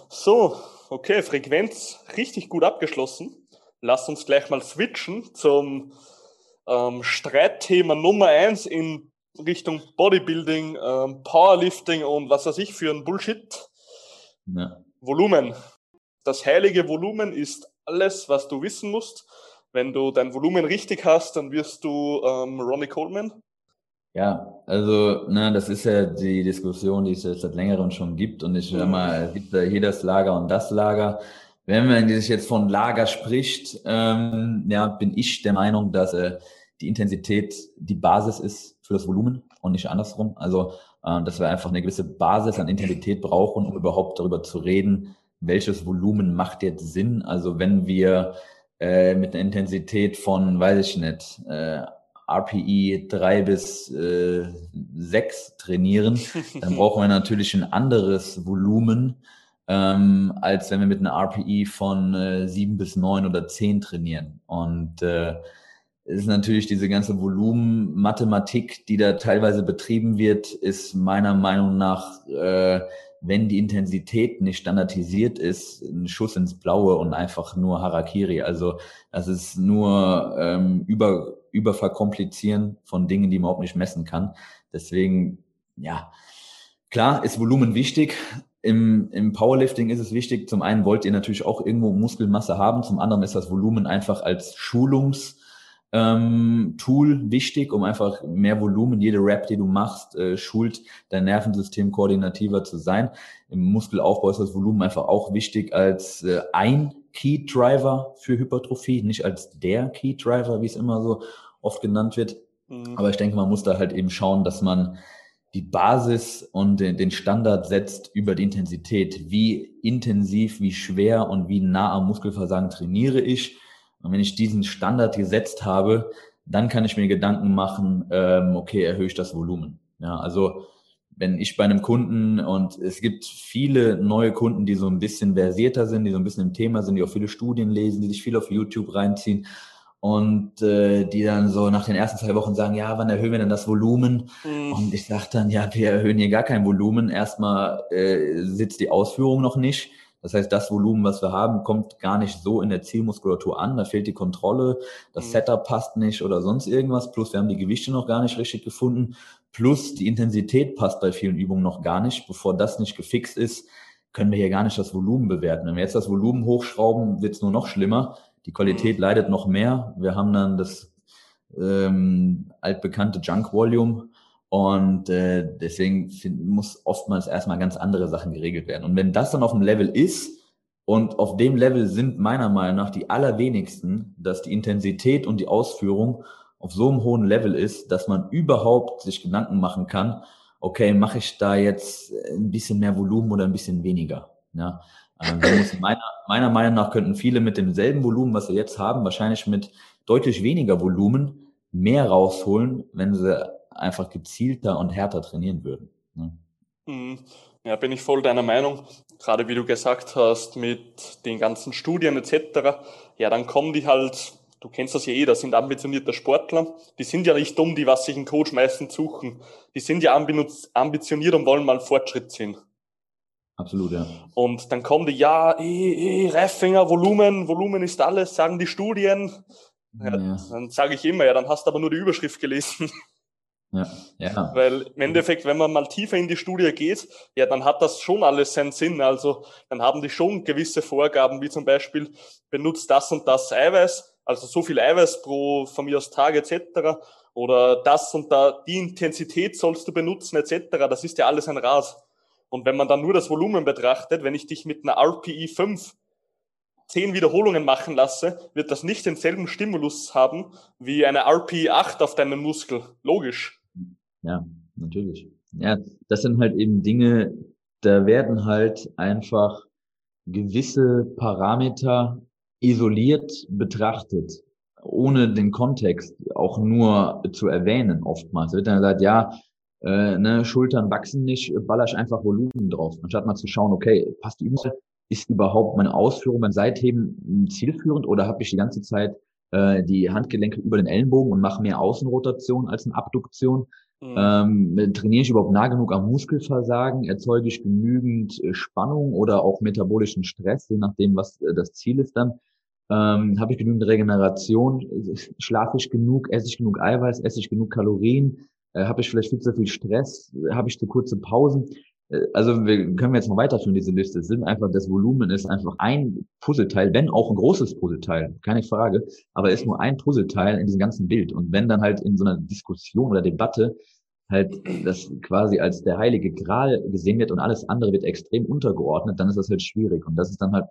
So, okay, Frequenz richtig gut abgeschlossen. Lass uns gleich mal switchen zum ähm, Streitthema Nummer eins in Richtung Bodybuilding, ähm, Powerlifting und was weiß ich für ein Bullshit. Ja. Volumen. Das heilige Volumen ist alles, was du wissen musst wenn du dein Volumen richtig hast, dann wirst du ähm, Ronnie Coleman. Ja, also ne, das ist ja die Diskussion, die es jetzt seit längerem schon gibt. Und ich sag mal, es gibt ja hier das Lager und das Lager. Wenn man sich jetzt von Lager spricht, ähm, ja, bin ich der Meinung, dass äh, die Intensität die Basis ist für das Volumen und nicht andersrum. Also, äh, dass wir einfach eine gewisse Basis an Intensität brauchen, um überhaupt darüber zu reden, welches Volumen macht jetzt Sinn? Also wenn wir äh, mit einer Intensität von, weiß ich nicht, äh, RPI 3 bis äh, 6 trainieren, *laughs* dann brauchen wir natürlich ein anderes Volumen, ähm, als wenn wir mit einer RPI von äh, 7 bis 9 oder 10 trainieren. Und äh, ist natürlich diese ganze Volumenmathematik, die da teilweise betrieben wird, ist meiner Meinung nach, äh, wenn die Intensität nicht standardisiert ist, ein Schuss ins Blaue und einfach nur Harakiri. Also das ist nur ähm, über, überverkomplizieren von Dingen, die man überhaupt nicht messen kann. Deswegen, ja, klar ist Volumen wichtig. Im, Im Powerlifting ist es wichtig. Zum einen wollt ihr natürlich auch irgendwo Muskelmasse haben. Zum anderen ist das Volumen einfach als Schulungs- ähm, Tool wichtig, um einfach mehr Volumen, jede Rap, die du machst, äh, schult dein Nervensystem koordinativer zu sein. Im Muskelaufbau ist das Volumen einfach auch wichtig als äh, ein Key Driver für Hypertrophie, nicht als der Key Driver, wie es immer so oft genannt wird. Mhm. Aber ich denke, man muss da halt eben schauen, dass man die Basis und den Standard setzt über die Intensität. Wie intensiv, wie schwer und wie nah am Muskelversagen trainiere ich und wenn ich diesen Standard gesetzt habe, dann kann ich mir Gedanken machen, ähm, okay, erhöhe ich das Volumen. Ja, also wenn ich bei einem Kunden und es gibt viele neue Kunden, die so ein bisschen versierter sind, die so ein bisschen im Thema sind, die auch viele Studien lesen, die sich viel auf YouTube reinziehen und äh, die dann so nach den ersten zwei Wochen sagen, ja, wann erhöhen wir denn das Volumen? Mhm. Und ich sage dann, ja, wir erhöhen hier gar kein Volumen. Erstmal äh, sitzt die Ausführung noch nicht. Das heißt, das Volumen, was wir haben, kommt gar nicht so in der Zielmuskulatur an. Da fehlt die Kontrolle, das mhm. Setup passt nicht oder sonst irgendwas. Plus wir haben die Gewichte noch gar nicht richtig gefunden. Plus die Intensität passt bei vielen Übungen noch gar nicht. Bevor das nicht gefixt ist, können wir hier gar nicht das Volumen bewerten. Wenn wir jetzt das Volumen hochschrauben, wird es nur noch schlimmer. Die Qualität mhm. leidet noch mehr. Wir haben dann das ähm, altbekannte Junk Volume und äh, deswegen find, muss oftmals erstmal ganz andere Sachen geregelt werden. Und wenn das dann auf dem Level ist, und auf dem Level sind meiner Meinung nach die allerwenigsten, dass die Intensität und die Ausführung auf so einem hohen Level ist, dass man überhaupt sich Gedanken machen kann, okay, mache ich da jetzt ein bisschen mehr Volumen oder ein bisschen weniger? Ja, also meiner, meiner Meinung nach könnten viele mit demselben Volumen, was sie jetzt haben, wahrscheinlich mit deutlich weniger Volumen mehr rausholen, wenn sie einfach gezielter und härter trainieren würden. Ne? Mhm. Ja, bin ich voll deiner Meinung. Gerade wie du gesagt hast, mit den ganzen Studien etc. Ja, dann kommen die halt, du kennst das ja eh, das sind ambitionierte Sportler. Die sind ja nicht dumm, die was sich ein Coach meistens suchen. Die sind ja ambitioniert und wollen mal Fortschritt sehen. Absolut, ja. Und dann kommen die, ja, eh, eh, Reifinger, Volumen, Volumen ist alles, sagen die Studien. Ja, ja. Dann sage ich immer, ja, dann hast du aber nur die Überschrift gelesen. Ja, ja. Weil im Endeffekt, wenn man mal tiefer in die Studie geht, ja, dann hat das schon alles seinen Sinn. Also dann haben die schon gewisse Vorgaben, wie zum Beispiel, benutzt das und das Eiweiß, also so viel Eiweiß pro von mir aus Tag etc. Oder das und da, die Intensität sollst du benutzen etc. Das ist ja alles ein Rat. Und wenn man dann nur das Volumen betrachtet, wenn ich dich mit einer RPI 5 zehn Wiederholungen machen lasse, wird das nicht denselben Stimulus haben wie eine RPI 8 auf deinen Muskel. Logisch. Ja, natürlich. Ja, das sind halt eben Dinge, da werden halt einfach gewisse Parameter isoliert betrachtet, ohne den Kontext auch nur zu erwähnen oftmals. Da wird dann gesagt, ja, äh, ne, Schultern wachsen nicht, baller ich einfach Volumen drauf, anstatt mal zu schauen, okay, passt die Übung, ist überhaupt meine Ausführung beim Seitheben zielführend oder habe ich die ganze Zeit äh, die Handgelenke über den Ellenbogen und mache mehr Außenrotation als eine Abduktion? Mhm. Ähm, trainiere ich überhaupt nah genug am Muskelversagen? Erzeuge ich genügend äh, Spannung oder auch metabolischen Stress, je nachdem, was äh, das Ziel ist dann? Ähm, Habe ich genügend Regeneration? Schlafe ich genug? Esse ich genug Eiweiß? Esse ich genug Kalorien? Äh, Habe ich vielleicht viel zu viel Stress? Habe ich zu kurze Pausen? Äh, also wir können jetzt mal weiterführen, diese Liste. Es sind einfach, das Volumen ist einfach ein Puzzleteil, wenn auch ein großes Puzzleteil, keine Frage, aber ist nur ein Puzzleteil in diesem ganzen Bild. Und wenn dann halt in so einer Diskussion oder Debatte halt das quasi als der heilige Gral gesehen wird und alles andere wird extrem untergeordnet, dann ist das halt schwierig. Und das ist dann halt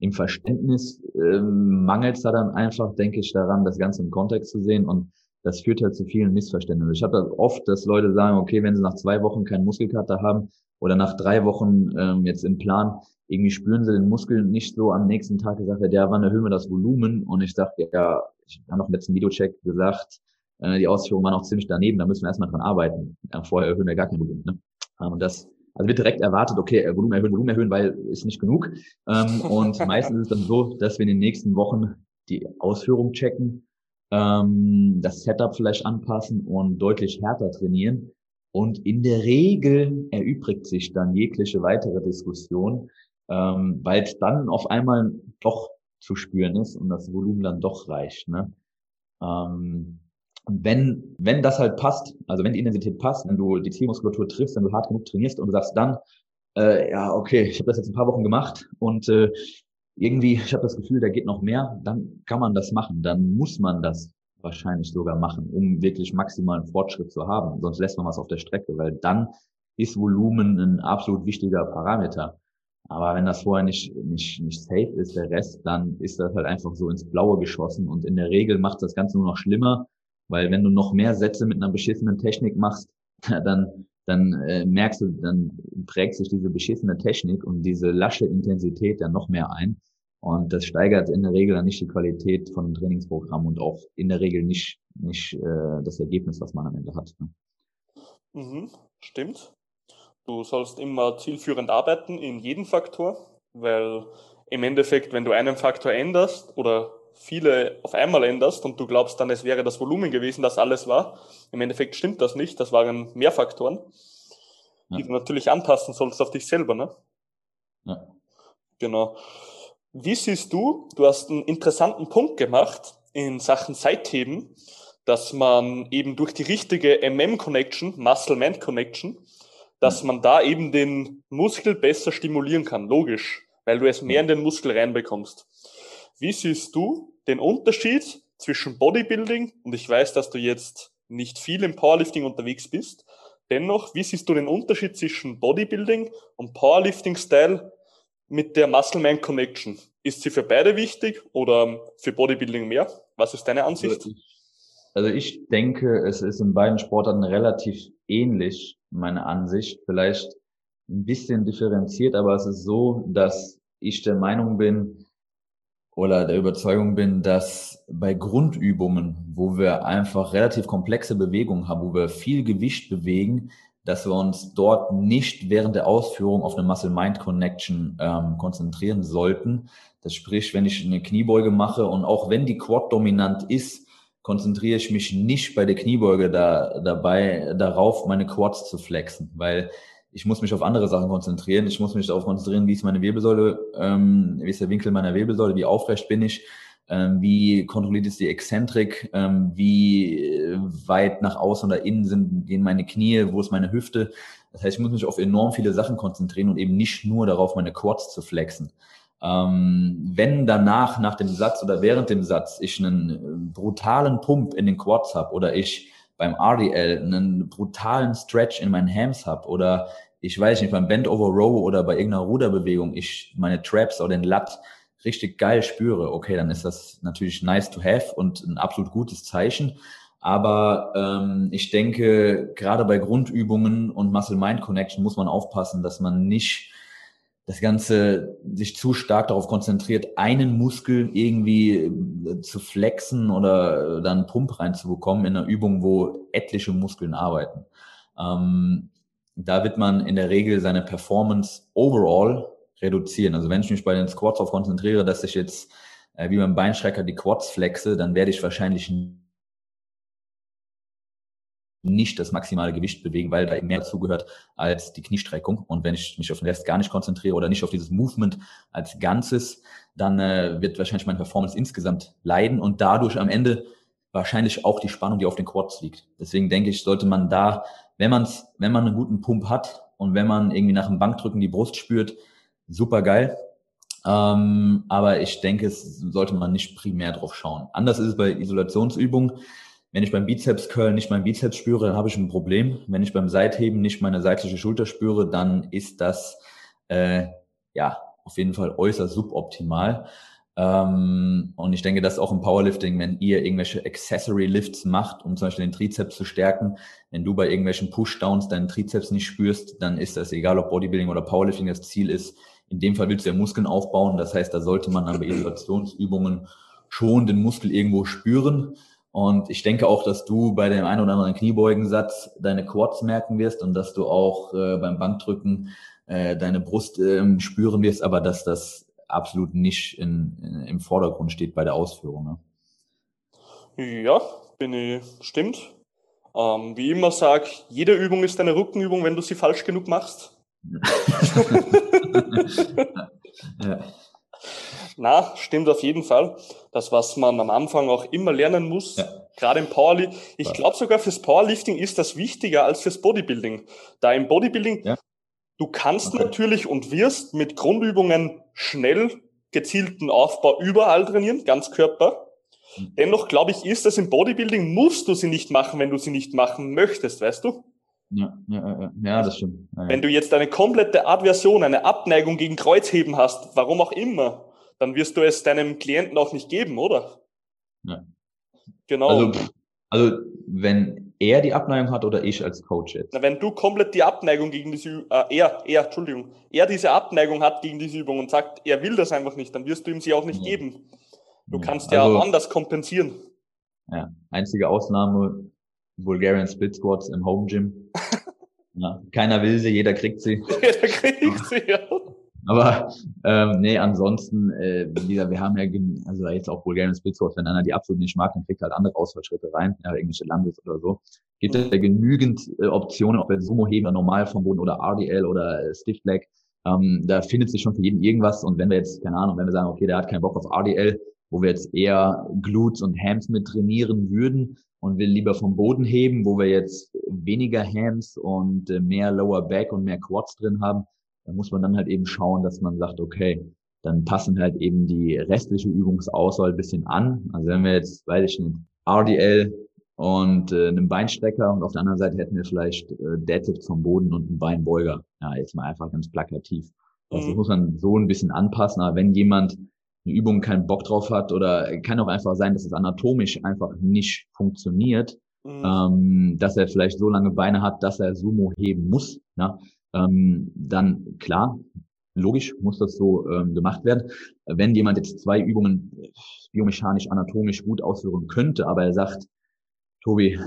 im Verständnis ähm, mangelt da dann einfach, denke ich, daran, das Ganze im Kontext zu sehen und das führt halt zu vielen Missverständnissen. Ich habe da oft, dass Leute sagen, okay, wenn sie nach zwei Wochen keinen Muskelkater haben, oder nach drei Wochen ähm, jetzt im Plan, irgendwie spüren sie den Muskel nicht so am nächsten Tag gesagt, ja, wann erhöhen wir das Volumen? Und ich dachte, ja, ich habe noch im letzten Videocheck gesagt, äh, die Ausführung war noch ziemlich daneben, da müssen wir erstmal dran arbeiten. Ja, vorher erhöhen wir gar kein Volumen. Ne? Ähm, und das, also wird direkt erwartet, okay, äh, Volumen erhöhen, Volumen erhöhen, weil ist nicht genug. Ähm, und *laughs* meistens ist es dann so, dass wir in den nächsten Wochen die Ausführung checken, ähm, das Setup vielleicht anpassen und deutlich härter trainieren. Und in der Regel erübrigt sich dann jegliche weitere Diskussion, ähm, weil es dann auf einmal doch zu spüren ist und das Volumen dann doch reicht. Ne? Ähm, wenn, wenn das halt passt, also wenn die Intensität passt, wenn du die Zielmuskulatur triffst, wenn du hart genug trainierst und du sagst dann, äh, ja, okay, ich habe das jetzt ein paar Wochen gemacht und äh, irgendwie, ich habe das Gefühl, da geht noch mehr, dann kann man das machen. Dann muss man das wahrscheinlich sogar machen, um wirklich maximalen Fortschritt zu haben. Sonst lässt man was auf der Strecke, weil dann ist Volumen ein absolut wichtiger Parameter. Aber wenn das vorher nicht, nicht, nicht safe ist, der Rest, dann ist das halt einfach so ins Blaue geschossen. Und in der Regel macht das Ganze nur noch schlimmer, weil wenn du noch mehr Sätze mit einer beschissenen Technik machst, *laughs* dann, dann äh, merkst du, dann prägt sich diese beschissene Technik und diese lasche Intensität dann noch mehr ein. Und das steigert in der Regel dann nicht die Qualität von einem Trainingsprogramm und auch in der Regel nicht, nicht äh, das Ergebnis, was man am Ende hat. Ne? Mhm, stimmt. Du sollst immer zielführend arbeiten in jedem Faktor, weil im Endeffekt, wenn du einen Faktor änderst oder viele auf einmal änderst und du glaubst dann, es wäre das Volumen gewesen, das alles war, im Endeffekt stimmt das nicht. Das waren mehr Faktoren, ja. die du natürlich anpassen sollst auf dich selber. Ne? Ja. Genau. Wie siehst du, du hast einen interessanten Punkt gemacht in Sachen Seitheben, dass man eben durch die richtige MM-Connection, Muscle-Man-Connection, dass man da eben den Muskel besser stimulieren kann, logisch, weil du es mehr in den Muskel reinbekommst. Wie siehst du den Unterschied zwischen Bodybuilding und ich weiß, dass du jetzt nicht viel im Powerlifting unterwegs bist, dennoch, wie siehst du den Unterschied zwischen Bodybuilding und Powerlifting-Style mit der Muscle-Man Connection? Ist sie für beide wichtig oder für Bodybuilding mehr? Was ist deine Ansicht? Also also ich denke, es ist in beiden Sportarten relativ ähnlich meine Ansicht. Vielleicht ein bisschen differenziert, aber es ist so, dass ich der Meinung bin oder der Überzeugung bin, dass bei Grundübungen, wo wir einfach relativ komplexe Bewegungen haben, wo wir viel Gewicht bewegen, dass wir uns dort nicht während der Ausführung auf eine Muscle-Mind-Connection ähm, konzentrieren sollten. Das sprich, wenn ich eine Kniebeuge mache und auch wenn die Quad dominant ist, konzentriere ich mich nicht bei der Kniebeuge da, dabei darauf, meine Quads zu flexen, weil ich muss mich auf andere Sachen konzentrieren. Ich muss mich darauf konzentrieren, wie ist meine Wirbelsäule, ähm, wie ist der Winkel meiner Wirbelsäule, wie aufrecht bin ich, ähm, wie kontrolliert ist die Exzentrik, ähm, wie weit nach außen oder innen sind, gehen meine Knie, wo ist meine Hüfte. Das heißt, ich muss mich auf enorm viele Sachen konzentrieren und eben nicht nur darauf, meine Quads zu flexen. Ähm, wenn danach, nach dem Satz oder während dem Satz, ich einen äh, brutalen Pump in den Quads habe oder ich beim RDL einen brutalen Stretch in meinen Hams habe oder ich weiß nicht, beim Bend over Row oder bei irgendeiner Ruderbewegung ich meine Traps oder den Lat richtig geil spüre, okay, dann ist das natürlich nice to have und ein absolut gutes Zeichen. Aber ähm, ich denke, gerade bei Grundübungen und Muscle-Mind-Connection muss man aufpassen, dass man nicht das Ganze sich zu stark darauf konzentriert, einen Muskel irgendwie äh, zu flexen oder dann Pump reinzubekommen in einer Übung, wo etliche Muskeln arbeiten. Ähm, da wird man in der Regel seine Performance overall reduzieren. Also wenn ich mich bei den Squats auf konzentriere, dass ich jetzt äh, wie beim Beinstrecker die Quads flexe, dann werde ich wahrscheinlich nicht das maximale Gewicht bewegen, weil da mehr dazugehört als die Kniestreckung. Und wenn ich mich auf den Rest gar nicht konzentriere oder nicht auf dieses Movement als Ganzes, dann äh, wird wahrscheinlich meine Performance insgesamt leiden und dadurch am Ende wahrscheinlich auch die Spannung, die auf den Quads liegt. Deswegen denke ich, sollte man da, wenn man wenn man einen guten Pump hat und wenn man irgendwie nach dem Bankdrücken die Brust spürt, super geil. Ähm, aber ich denke, es sollte man nicht primär drauf schauen. Anders ist es bei Isolationsübungen wenn ich beim Bizeps Curl nicht meinen Bizeps spüre, dann habe ich ein Problem. Wenn ich beim Seitheben nicht meine seitliche Schulter spüre, dann ist das äh, ja auf jeden Fall äußerst suboptimal. Ähm, und ich denke, dass auch im Powerlifting, wenn ihr irgendwelche Accessory Lifts macht, um zum Beispiel den Trizeps zu stärken, wenn du bei irgendwelchen Pushdowns deinen Trizeps nicht spürst, dann ist das egal, ob Bodybuilding oder Powerlifting das Ziel ist. In dem Fall willst du ja Muskeln aufbauen. Das heißt, da sollte man dann bei Isolationsübungen schon den Muskel irgendwo spüren. Und ich denke auch, dass du bei dem einen oder anderen Kniebeugensatz deine Quads merken wirst und dass du auch äh, beim Bankdrücken äh, deine Brust äh, spüren wirst, aber dass das absolut nicht in, in, im Vordergrund steht bei der Ausführung. Ne? Ja, bin ich, stimmt. Ähm, wie immer sag, jede Übung ist eine Rückenübung, wenn du sie falsch genug machst. *laughs* ja. Na, stimmt auf jeden Fall. Das, was man am Anfang auch immer lernen muss, ja. gerade im Powerlifting. Ich glaube sogar fürs Powerlifting ist das wichtiger als fürs Bodybuilding. Da im Bodybuilding, ja. du kannst okay. natürlich und wirst mit Grundübungen schnell gezielten Aufbau überall trainieren, ganz Körper. Mhm. Dennoch glaube ich, ist das im Bodybuilding, musst du sie nicht machen, wenn du sie nicht machen möchtest, weißt du? Ja, ja, ja, ja das stimmt. Ja, wenn du jetzt eine komplette Adversion, eine Abneigung gegen Kreuzheben hast, warum auch immer, dann wirst du es deinem Klienten auch nicht geben, oder? Ja. Genau. Also, also wenn er die Abneigung hat oder ich als Coach jetzt? Na, wenn du komplett die Abneigung gegen diese, äh, er, er, Entschuldigung, er diese Abneigung hat gegen diese Übung und sagt, er will das einfach nicht, dann wirst du ihm sie auch nicht geben. Du kannst ja also, anders kompensieren. Ja, einzige Ausnahme, Bulgarian Split Squats im Home Gym. *laughs* ja, keiner will sie, jeder kriegt sie. *laughs* jeder kriegt sie, ja. Aber ähm, nee, ansonsten, äh, wieder, wir haben ja, also jetzt auch Bulgarien Splitsword, wenn einer die absolut nicht mag, dann kriegt halt andere Ausfallschritte rein, ja, irgendwelche Landes oder so. Gibt es ja genügend äh, Optionen, ob wir Sumo heben, normal vom Boden oder RDL oder äh, Stiff Leg. Ähm, da findet sich schon für jeden irgendwas. Und wenn wir jetzt, keine Ahnung, wenn wir sagen, okay, der hat keinen Bock auf RDL, wo wir jetzt eher Glutes und Hams mit trainieren würden und will lieber vom Boden heben, wo wir jetzt weniger Hams und äh, mehr Lower Back und mehr Quads drin haben, da muss man dann halt eben schauen, dass man sagt, okay, dann passen halt eben die restliche Übungsauswahl ein bisschen an. Also wenn wir jetzt, weiß ich nicht, RDL und äh, einen Beinstrecker und auf der anderen Seite hätten wir vielleicht äh, Deadlift vom Boden und einen Beinbeuger. Ja, jetzt mal einfach ganz plakativ. Also mhm. Das muss man so ein bisschen anpassen. Aber wenn jemand eine Übung keinen Bock drauf hat oder kann auch einfach sein, dass es anatomisch einfach nicht funktioniert, mhm. ähm, dass er vielleicht so lange Beine hat, dass er Sumo heben muss. Ja? ähm, dann klar, logisch muss das so ähm, gemacht werden. Wenn jemand jetzt zwei Übungen biomechanisch, anatomisch gut ausführen könnte, aber er sagt, Tobi,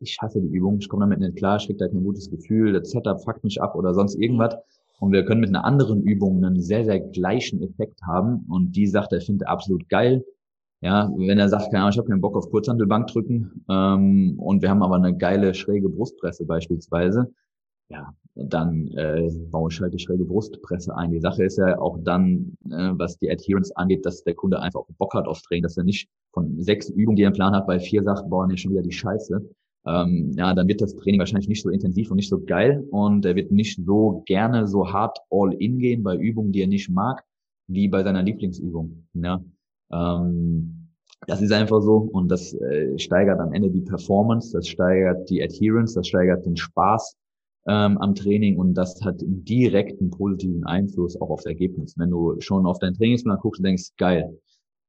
ich hasse die Übung, ich komme damit nicht klar, ich kriege da kein gutes Gefühl, das Setup fuckt mich ab oder sonst irgendwas. Und wir können mit einer anderen Übung einen sehr, sehr gleichen Effekt haben. Und die sagt, er findet absolut geil. Ja, wenn er sagt, keine Ahnung, ich habe keinen Bock auf Kurzhandelbank drücken ähm, und wir haben aber eine geile schräge Brustpresse beispielsweise, ja, dann äh, baue ich halt die schräge Brustpresse ein. Die Sache ist ja auch dann, äh, was die Adherence angeht, dass der Kunde einfach Bock hat aufs Training, dass er nicht von sechs Übungen, die er im Plan hat, bei vier sagt, boah, nee, schon wieder die Scheiße. Ähm, ja, dann wird das Training wahrscheinlich nicht so intensiv und nicht so geil und er wird nicht so gerne so hart all in gehen bei Übungen, die er nicht mag, wie bei seiner Lieblingsübung. Ja. Ähm, das ist einfach so und das äh, steigert am Ende die Performance, das steigert die Adherence, das steigert den Spaß ähm, am Training und das hat einen positiven Einfluss auch aufs Ergebnis. Wenn du schon auf deinen Trainingsplan guckst und denkst, geil,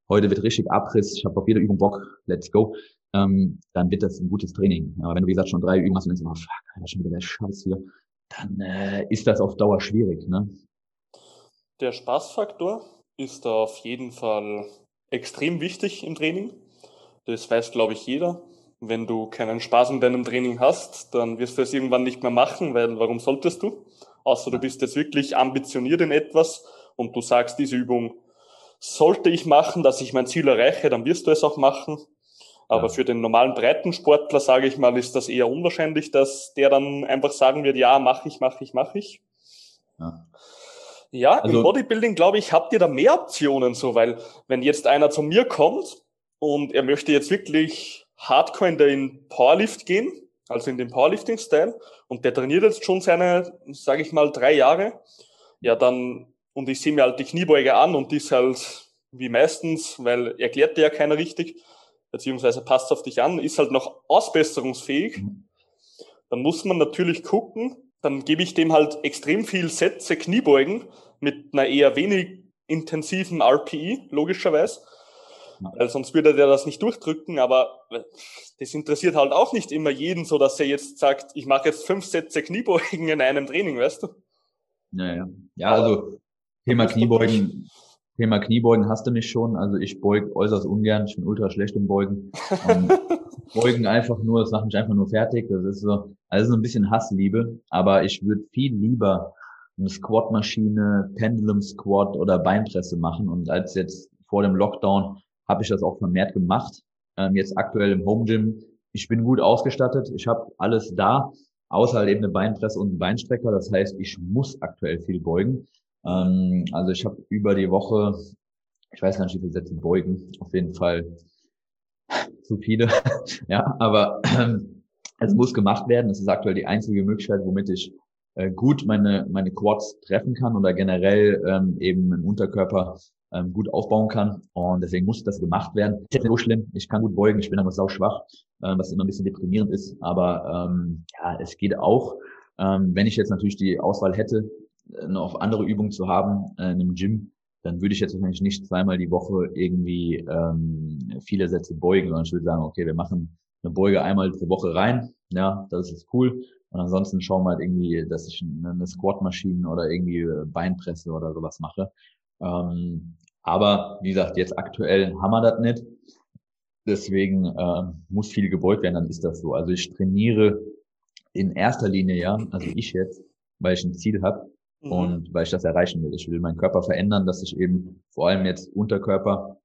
heute wird richtig Abriss, ich habe auf jede Übung Bock, let's go, ähm, dann wird das ein gutes Training. Aber wenn du, wie gesagt, schon drei Übungen hast und denkst, oh, fuck, Alter, schon wieder der Scheiß hier, dann äh, ist das auf Dauer schwierig. Ne? Der Spaßfaktor ist auf jeden Fall extrem wichtig im Training. Das weiß, glaube ich, jeder wenn du keinen Spaß in deinem Training hast, dann wirst du es irgendwann nicht mehr machen, weil warum solltest du? Außer du bist jetzt wirklich ambitioniert in etwas und du sagst, diese Übung sollte ich machen, dass ich mein Ziel erreiche, dann wirst du es auch machen. Aber ja. für den normalen Breitensportler, sage ich mal, ist das eher unwahrscheinlich, dass der dann einfach sagen wird, ja, mache ich, mache ich, mache ich. Ja. Ja, also, im Bodybuilding, glaube ich, habt ihr da mehr Optionen so, weil wenn jetzt einer zu mir kommt und er möchte jetzt wirklich hardcore in den Powerlift gehen, also in den Powerlifting-Style, und der trainiert jetzt schon seine, sage ich mal, drei Jahre, ja dann, und ich sehe mir halt die Kniebeuge an und die ist halt wie meistens, weil erklärt dir ja keiner richtig, beziehungsweise passt auf dich an, ist halt noch ausbesserungsfähig, dann muss man natürlich gucken, dann gebe ich dem halt extrem viel Sätze Kniebeugen mit einer eher wenig intensiven RPE, logischerweise. Weil sonst würde der das nicht durchdrücken, aber das interessiert halt auch nicht immer jeden so, dass er jetzt sagt, ich mache jetzt fünf Sätze Kniebeugen in einem Training, weißt du? Ja, ja. Ja, also Thema Kniebeugen, Thema Kniebeugen hast du mich schon. Also ich beug äußerst ungern, ich bin ultra schlecht im Beugen. *laughs* Beugen einfach nur, das macht mich einfach nur fertig. Das ist so, also so ein bisschen Hassliebe, aber ich würde viel lieber eine Squat-Maschine, Pendulum-Squat oder Beinpresse machen. Und als jetzt vor dem Lockdown habe ich das auch vermehrt gemacht. Ähm, jetzt aktuell im Home Gym. Ich bin gut ausgestattet. Ich habe alles da, außer halt eben eine Beinpresse und einen Beinstrecker. Das heißt, ich muss aktuell viel beugen. Ähm, also ich habe über die Woche, ich weiß gar nicht, wie viele Sätze beugen. Auf jeden Fall zu viele. *laughs* ja, aber ähm, es muss gemacht werden. Das ist aktuell die einzige Möglichkeit, womit ich äh, gut meine, meine Quads treffen kann oder generell ähm, eben einen Unterkörper ähm, gut aufbauen kann. Und deswegen muss das gemacht werden. Ist jetzt nicht so schlimm. Ich kann gut beugen. Ich bin aber sau schwach, äh, was immer ein bisschen deprimierend ist. Aber ähm, ja, es geht auch. Ähm, wenn ich jetzt natürlich die Auswahl hätte, äh, noch andere Übungen zu haben äh, in einem Gym, dann würde ich jetzt wahrscheinlich nicht zweimal die Woche irgendwie ähm, viele Sätze beugen, sondern ich würde sagen, okay, wir machen eine Beuge einmal pro Woche rein. Ja, das ist cool. Und ansonsten schauen wir halt irgendwie, dass ich eine Squat-Maschine oder irgendwie Beinpresse oder sowas mache. Ähm, aber wie gesagt, jetzt aktuell haben wir das nicht. Deswegen äh, muss viel gebeugt werden, dann ist das so. Also ich trainiere in erster Linie ja, also ich jetzt, weil ich ein Ziel habe mhm. und weil ich das erreichen will. Ich will meinen Körper verändern, dass ich eben vor allem jetzt Unterkörper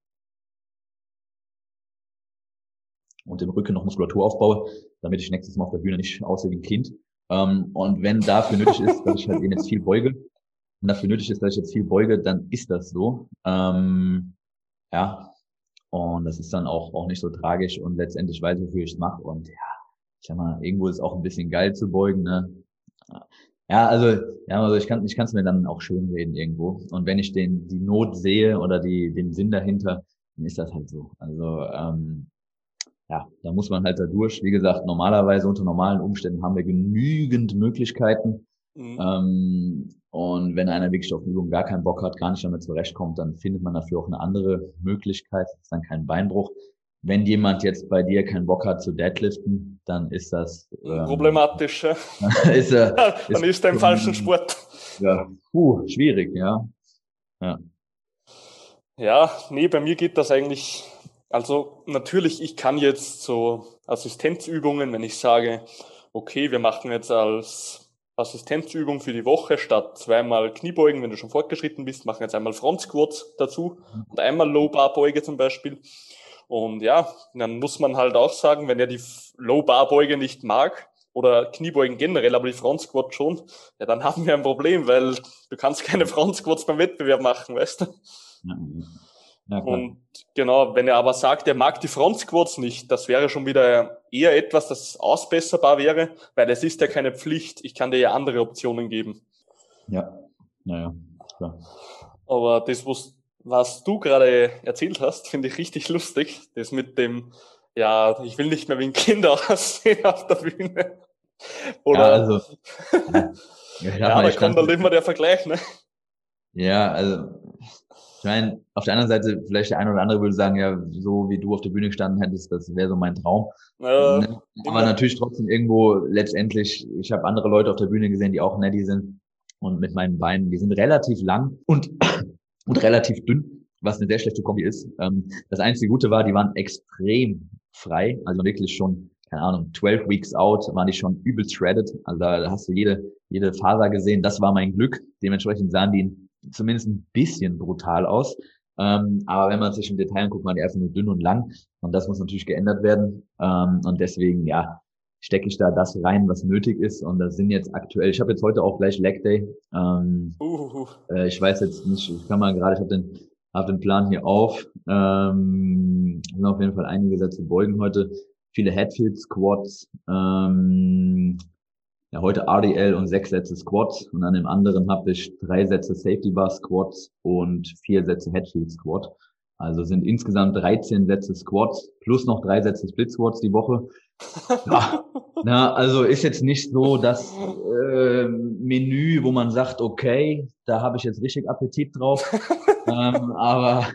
und im Rücken noch Muskulatur aufbaue, damit ich nächstes Mal auf der Bühne nicht aussehe wie ein Kind. Ähm, und wenn dafür nötig ist, dass ich halt eben jetzt viel beuge, und dafür nötig ist, dass ich jetzt viel beuge, dann ist das so. Ähm, ja, und das ist dann auch, auch nicht so tragisch und letztendlich weiß ich, wofür ich es mache. Und ja, ich sag mal, irgendwo ist es auch ein bisschen geil zu beugen, ne? Ja, also, ja, also ich kann, ich kann es mir dann auch schön reden irgendwo. Und wenn ich den, die Not sehe oder die, den Sinn dahinter, dann ist das halt so. Also, ähm, ja, da muss man halt da durch. Wie gesagt, normalerweise unter normalen Umständen haben wir genügend Möglichkeiten. Mhm. Ähm, und wenn einer wirklich auf Übung gar keinen Bock hat, gar nicht damit zurechtkommt, dann findet man dafür auch eine andere Möglichkeit. Das ist dann kein Beinbruch. Wenn jemand jetzt bei dir keinen Bock hat zu deadliften, dann ist das ähm, problematisch. Ja. *laughs* ist er, *laughs* dann ist er im falschen Sport. Ja, puh, schwierig, ja. Ja. Ja, nee, bei mir geht das eigentlich. Also natürlich, ich kann jetzt so Assistenzübungen, wenn ich sage, okay, wir machen jetzt als Assistenzübung für die Woche statt zweimal Kniebeugen, wenn du schon fortgeschritten bist, machen jetzt einmal Front Squats dazu und einmal Low Bar Beuge zum Beispiel. Und ja, dann muss man halt auch sagen, wenn er die Low Bar Beuge nicht mag oder Kniebeugen generell, aber die Front Squat schon, ja, dann haben wir ein Problem, weil du kannst keine Front Squats beim Wettbewerb machen, weißt du? Ja, ja, und genau, wenn er aber sagt, er mag die Front Squats nicht, das wäre schon wieder eher etwas, das ausbesserbar wäre, weil es ist ja keine Pflicht. Ich kann dir ja andere Optionen geben. Ja, naja, klar. Aber das, was, was du gerade erzählt hast, finde ich richtig lustig. Das mit dem, ja, ich will nicht mehr wie ein Kind *laughs* aussehen auf der Bühne. Oder, ja, also, *laughs* ja, ja da kommt dann immer der Vergleich, ne? Ja, also ich meine, auf der anderen Seite, vielleicht der eine oder andere würde sagen, ja, so wie du auf der Bühne gestanden hättest, das wäre so mein Traum. Äh, Aber ja. natürlich trotzdem irgendwo letztendlich, ich habe andere Leute auf der Bühne gesehen, die auch netty sind und mit meinen Beinen, die sind relativ lang und, und relativ dünn, was eine sehr schlechte Kombi ist. Ähm, das einzige Gute war, die waren extrem frei, also wirklich schon keine Ahnung, 12 Weeks out, waren die schon übel shredded. Also da hast du jede, jede Faser gesehen. Das war mein Glück. Dementsprechend sahen die zumindest ein bisschen brutal aus. Ähm, aber wenn man sich im Detail anguckt, waren die einfach nur dünn und lang. Und das muss natürlich geändert werden. Ähm, und deswegen, ja, stecke ich da das rein, was nötig ist. Und das sind jetzt aktuell, ich habe jetzt heute auch gleich Leg Day. Ähm, uh. äh, ich weiß jetzt nicht, ich kann mal gerade, ich habe den, hab den Plan hier auf. Ähm, sind auf jeden Fall einige Sätze beugen heute. Viele Headfield Squats. Ähm, ja, heute RDL und sechs Sätze Squats und an dem anderen habe ich drei Sätze Safety Bar Squats und vier Sätze Headfield Squat. Also sind insgesamt 13 Sätze Squats plus noch drei Sätze Split Squats die Woche. Ja, *laughs* na, also ist jetzt nicht so das äh, Menü, wo man sagt, okay, da habe ich jetzt richtig Appetit drauf. *laughs* ähm, aber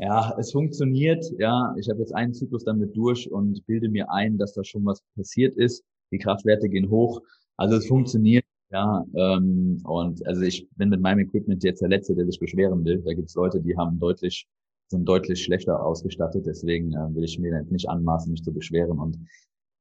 ja, es funktioniert. Ja, ich habe jetzt einen Zyklus damit durch und bilde mir ein, dass da schon was passiert ist. Die Kraftwerte gehen hoch. Also es funktioniert. Ja, ähm, und also ich bin mit meinem Equipment jetzt der Letzte, der sich beschweren will. Da gibt's Leute, die haben deutlich, sind deutlich schlechter ausgestattet. Deswegen äh, will ich mir nicht anmaßen, mich zu beschweren. Und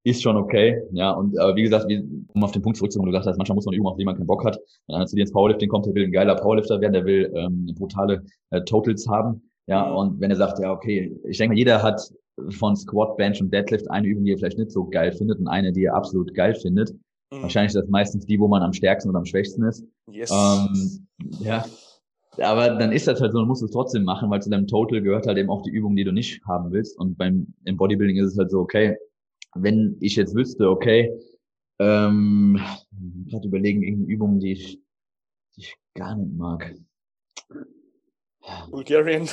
ist schon okay. Ja, und aber wie gesagt, wie, um auf den Punkt zurückzukommen, du gesagt hast, manchmal muss man üben, auf die man keinen Bock hat. Wenn einer zu dir ins Powerlifting kommt, der will ein geiler Powerlifter werden, der will ähm, brutale äh, Totals haben. Ja, mhm. und wenn er sagt, ja, okay, ich denke mal, jeder hat von Squat, Bench und Deadlift eine Übung, die er vielleicht nicht so geil findet und eine, die er absolut geil findet. Mhm. Wahrscheinlich ist das meistens die, wo man am stärksten oder am schwächsten ist. Yes. Ähm, ja, aber dann ist das halt so, du musst es trotzdem machen, weil zu deinem Total gehört halt eben auch die Übung, die du nicht haben willst. Und beim im Bodybuilding ist es halt so, okay, wenn ich jetzt wüsste, okay, ähm, gerade überlegen, irgendeine Übung, die ich, die ich gar nicht mag. Bulgarian.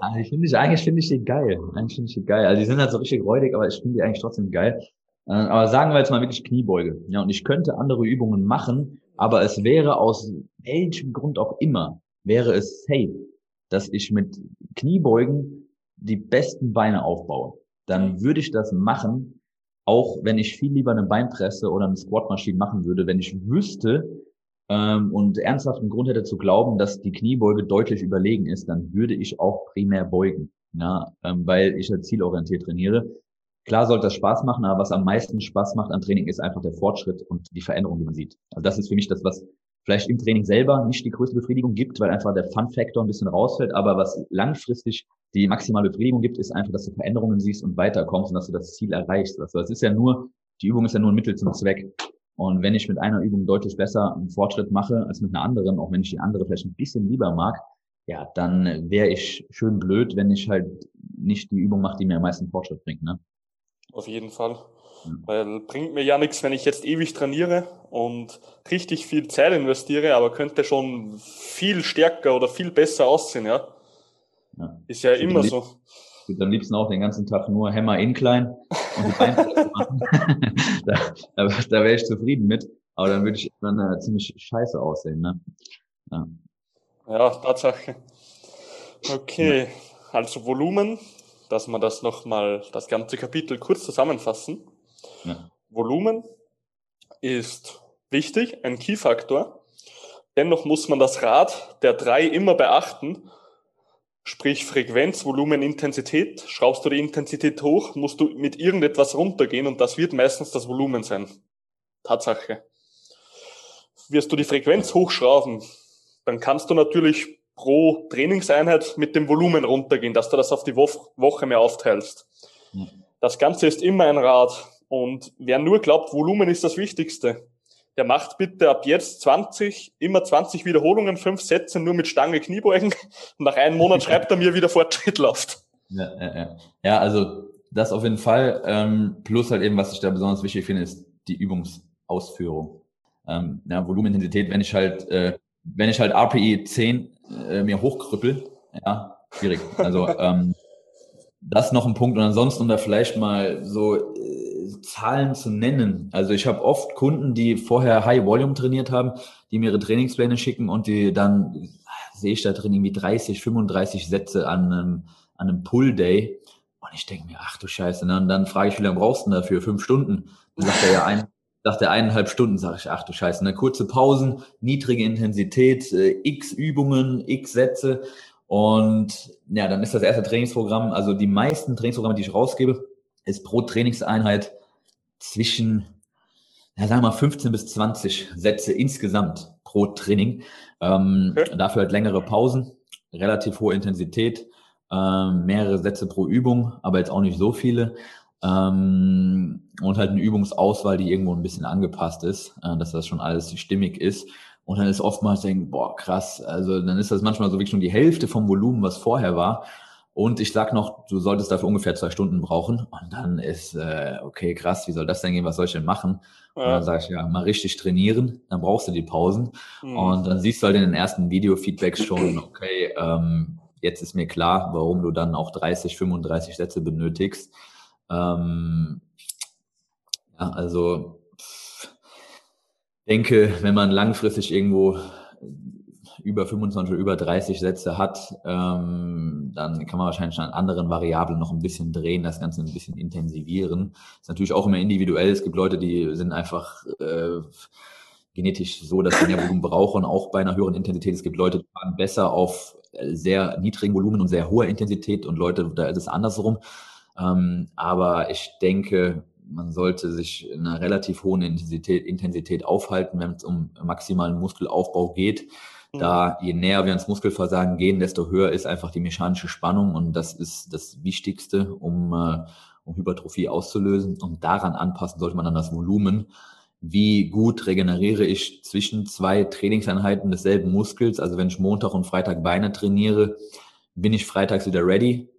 also *laughs* ich finde ich, eigentlich finde ich die geil. Eigentlich finde ich die geil. Also die sind halt so richtig räudig, aber ich finde die eigentlich trotzdem geil. Äh, aber sagen wir jetzt mal wirklich Kniebeuge. Ja, und ich könnte andere Übungen machen, aber es wäre aus welchem Grund auch immer, wäre es safe, dass ich mit Kniebeugen die besten Beine aufbaue. Dann würde ich das machen, auch wenn ich viel lieber eine Beinpresse oder eine Squatmaschine machen würde, wenn ich wüsste ähm, und ernsthaften Grund hätte zu glauben, dass die Kniebeuge deutlich überlegen ist, dann würde ich auch primär beugen, ja, ähm, weil ich ja zielorientiert trainiere. Klar sollte das Spaß machen, aber was am meisten Spaß macht an Training ist einfach der Fortschritt und die Veränderung, die man sieht. Also das ist für mich das, was vielleicht im Training selber nicht die größte Befriedigung gibt, weil einfach der Fun-Factor ein bisschen rausfällt, aber was langfristig die maximale Befriedigung gibt, ist einfach, dass du Veränderungen siehst und weiterkommst und dass du das Ziel erreichst. Also es ist ja nur, die Übung ist ja nur ein Mittel zum Zweck. Und wenn ich mit einer Übung deutlich besser einen Fortschritt mache als mit einer anderen, auch wenn ich die andere vielleicht ein bisschen lieber mag, ja, dann wäre ich schön blöd, wenn ich halt nicht die Übung mache, die mir am meisten Fortschritt bringt. Ne? Auf jeden Fall. Weil bringt mir ja nichts, wenn ich jetzt ewig trainiere und richtig viel Zeit investiere, aber könnte schon viel stärker oder viel besser aussehen, ja. ja. Ist ja immer lieb, so. Ich würde am liebsten auch den ganzen Tag nur Hammer Incline und die Beine *laughs* machen. *laughs* da da, da wäre ich zufrieden mit. Aber dann würde ich dann äh, ziemlich scheiße aussehen, ne? Ja, ja Tatsache. Okay, also Volumen, dass wir das nochmal, das ganze Kapitel kurz zusammenfassen. Ja. Volumen ist wichtig, ein Key-Faktor. Dennoch muss man das Rad der drei immer beachten, sprich Frequenz, Volumen, Intensität. Schraubst du die Intensität hoch, musst du mit irgendetwas runtergehen und das wird meistens das Volumen sein. Tatsache. Wirst du die Frequenz hochschrauben, dann kannst du natürlich pro Trainingseinheit mit dem Volumen runtergehen, dass du das auf die Woche mehr aufteilst. Das Ganze ist immer ein Rad. Und wer nur glaubt, Volumen ist das Wichtigste, der macht bitte ab jetzt 20, immer 20 Wiederholungen, fünf Sätze nur mit Stange Kniebeugen und *laughs* nach einem Monat *laughs* schreibt er mir, wie der Fortschritt läuft. Ja, ja, ja. ja also das auf jeden Fall. Ähm, plus halt eben, was ich da besonders wichtig finde, ist die Übungsausführung. Ähm, ja, Volumenintensität, wenn ich halt, äh, wenn ich halt RPI 10 äh, mir hochkrüppel, ja, schwierig. Also *laughs* ähm, das noch ein Punkt und ansonsten, um da vielleicht mal so äh, Zahlen zu nennen. Also ich habe oft Kunden, die vorher High Volume trainiert haben, die mir ihre Trainingspläne schicken und die dann sehe ich da drin irgendwie 30, 35 Sätze an einem, an einem Pull Day. Und ich denke mir, ach du Scheiße, ne? Und dann frage ich, wie lange brauchst du denn dafür? Fünf Stunden? Dann sagt er ja ein, sagt er eineinhalb Stunden, sage ich, ach du Scheiße, ne? Kurze Pausen, niedrige Intensität, äh, x Übungen, x Sätze. Und ja, dann ist das erste Trainingsprogramm, also die meisten Trainingsprogramme, die ich rausgebe, ist pro Trainingseinheit zwischen, ja, sagen wir mal 15 bis 20 Sätze insgesamt pro Training. Ähm, okay. Dafür halt längere Pausen, relativ hohe Intensität, ähm, mehrere Sätze pro Übung, aber jetzt auch nicht so viele. Ähm, und halt eine Übungsauswahl, die irgendwo ein bisschen angepasst ist, äh, dass das schon alles stimmig ist. Und dann ist oftmals denken, boah, krass, also dann ist das manchmal so wirklich schon die Hälfte vom Volumen, was vorher war. Und ich sag noch, du solltest dafür ungefähr zwei Stunden brauchen. Und dann ist, äh, okay, krass, wie soll das denn gehen? Was soll ich denn machen? Ja. Und dann sage ich, ja, mal richtig trainieren, dann brauchst du die Pausen. Mhm. Und dann siehst du halt in den ersten Video-Feedbacks schon, okay, ähm, jetzt ist mir klar, warum du dann auch 30, 35 Sätze benötigst. Ähm, ja, also denke, wenn man langfristig irgendwo über 25 oder über 30 Sätze hat, ähm, dann kann man wahrscheinlich an anderen Variablen noch ein bisschen drehen, das Ganze ein bisschen intensivieren. Ist natürlich auch immer individuell. Es gibt Leute, die sind einfach äh, genetisch so, dass sie mehr Volumen brauchen, auch bei einer höheren Intensität. Es gibt Leute, die fahren besser auf sehr niedrigen Volumen und sehr hoher Intensität und Leute, da ist es andersrum. Ähm, aber ich denke, man sollte sich in einer relativ hohen Intensität, Intensität aufhalten, wenn es um maximalen Muskelaufbau geht. Mhm. Da je näher wir ans Muskelversagen gehen, desto höher ist einfach die mechanische Spannung und das ist das Wichtigste, um, äh, um Hypertrophie auszulösen. Und daran anpassen sollte man dann das Volumen. Wie gut regeneriere ich zwischen zwei Trainingseinheiten desselben Muskels? Also wenn ich Montag und Freitag Beine trainiere, bin ich freitags wieder ready,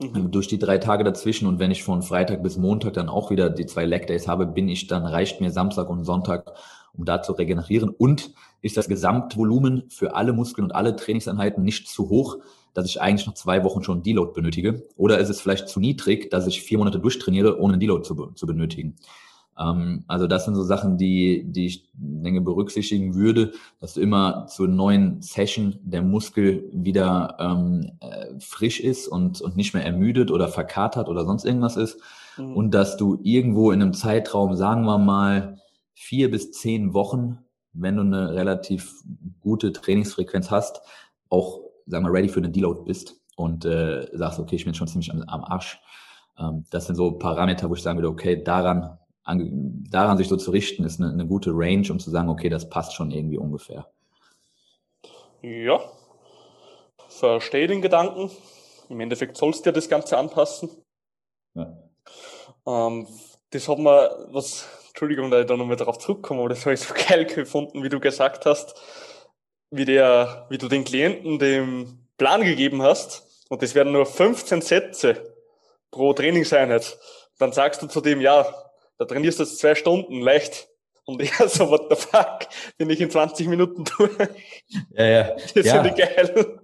Mhm. Durch die drei Tage dazwischen und wenn ich von Freitag bis Montag dann auch wieder die zwei Leg Days habe, bin ich dann, reicht mir Samstag und Sonntag, um da zu regenerieren. Und ist das Gesamtvolumen für alle Muskeln und alle Trainingseinheiten nicht zu hoch, dass ich eigentlich noch zwei Wochen schon Deload benötige? Oder ist es vielleicht zu niedrig, dass ich vier Monate durchtrainiere, ohne Deload zu, zu benötigen? Ähm, also das sind so Sachen, die, die ich denke berücksichtigen würde, dass du immer zur neuen Session der Muskel wieder ähm, äh, frisch ist und, und nicht mehr ermüdet oder verkatert oder sonst irgendwas ist. Mhm. Und dass du irgendwo in einem Zeitraum, sagen wir mal, vier bis zehn Wochen, wenn du eine relativ gute Trainingsfrequenz hast, auch, sagen wir, ready für einen Deload bist und äh, sagst, okay, ich bin schon ziemlich am, am Arsch. Ähm, das sind so Parameter, wo ich sagen würde, okay, daran an, daran sich so zu richten, ist eine, eine gute Range, um zu sagen, okay, das passt schon irgendwie ungefähr. Ja, verstehe den Gedanken. Im Endeffekt sollst du ja das Ganze anpassen. Ja. Ähm, das hat man, was, Entschuldigung, da ich da nochmal darauf zurückkomme, aber das habe ich so *laughs* geil gefunden, wie du gesagt hast, wie der, wie du den Klienten den Plan gegeben hast. Und das werden nur 15 Sätze pro Trainingseinheit. Dann sagst du zu dem, ja, da trainierst du jetzt zwei Stunden leicht. Und *laughs* ich so, what the fuck, bin ich in 20 Minuten durch. Ja, ja. Das ja. finde ich geil.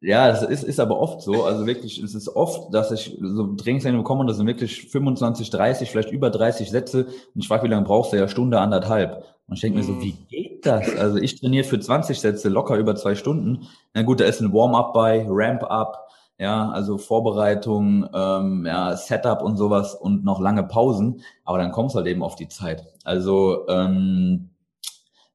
Ja, das ist, ist aber oft so. Also wirklich, es ist oft, dass ich so Trainingseinheiten bekomme und das sind wirklich 25, 30, vielleicht über 30 Sätze. Und ich frage, wie lange brauchst du? Ja, Stunde, anderthalb. Und ich denke mir so, mhm. wie geht das? Also ich trainiere für 20 Sätze locker über zwei Stunden. Na gut, da ist ein Warm-up bei, Ramp-up, ja, also Vorbereitung, ähm, ja, Setup und sowas und noch lange Pausen, aber dann kommst du halt eben auf die Zeit. Also ähm,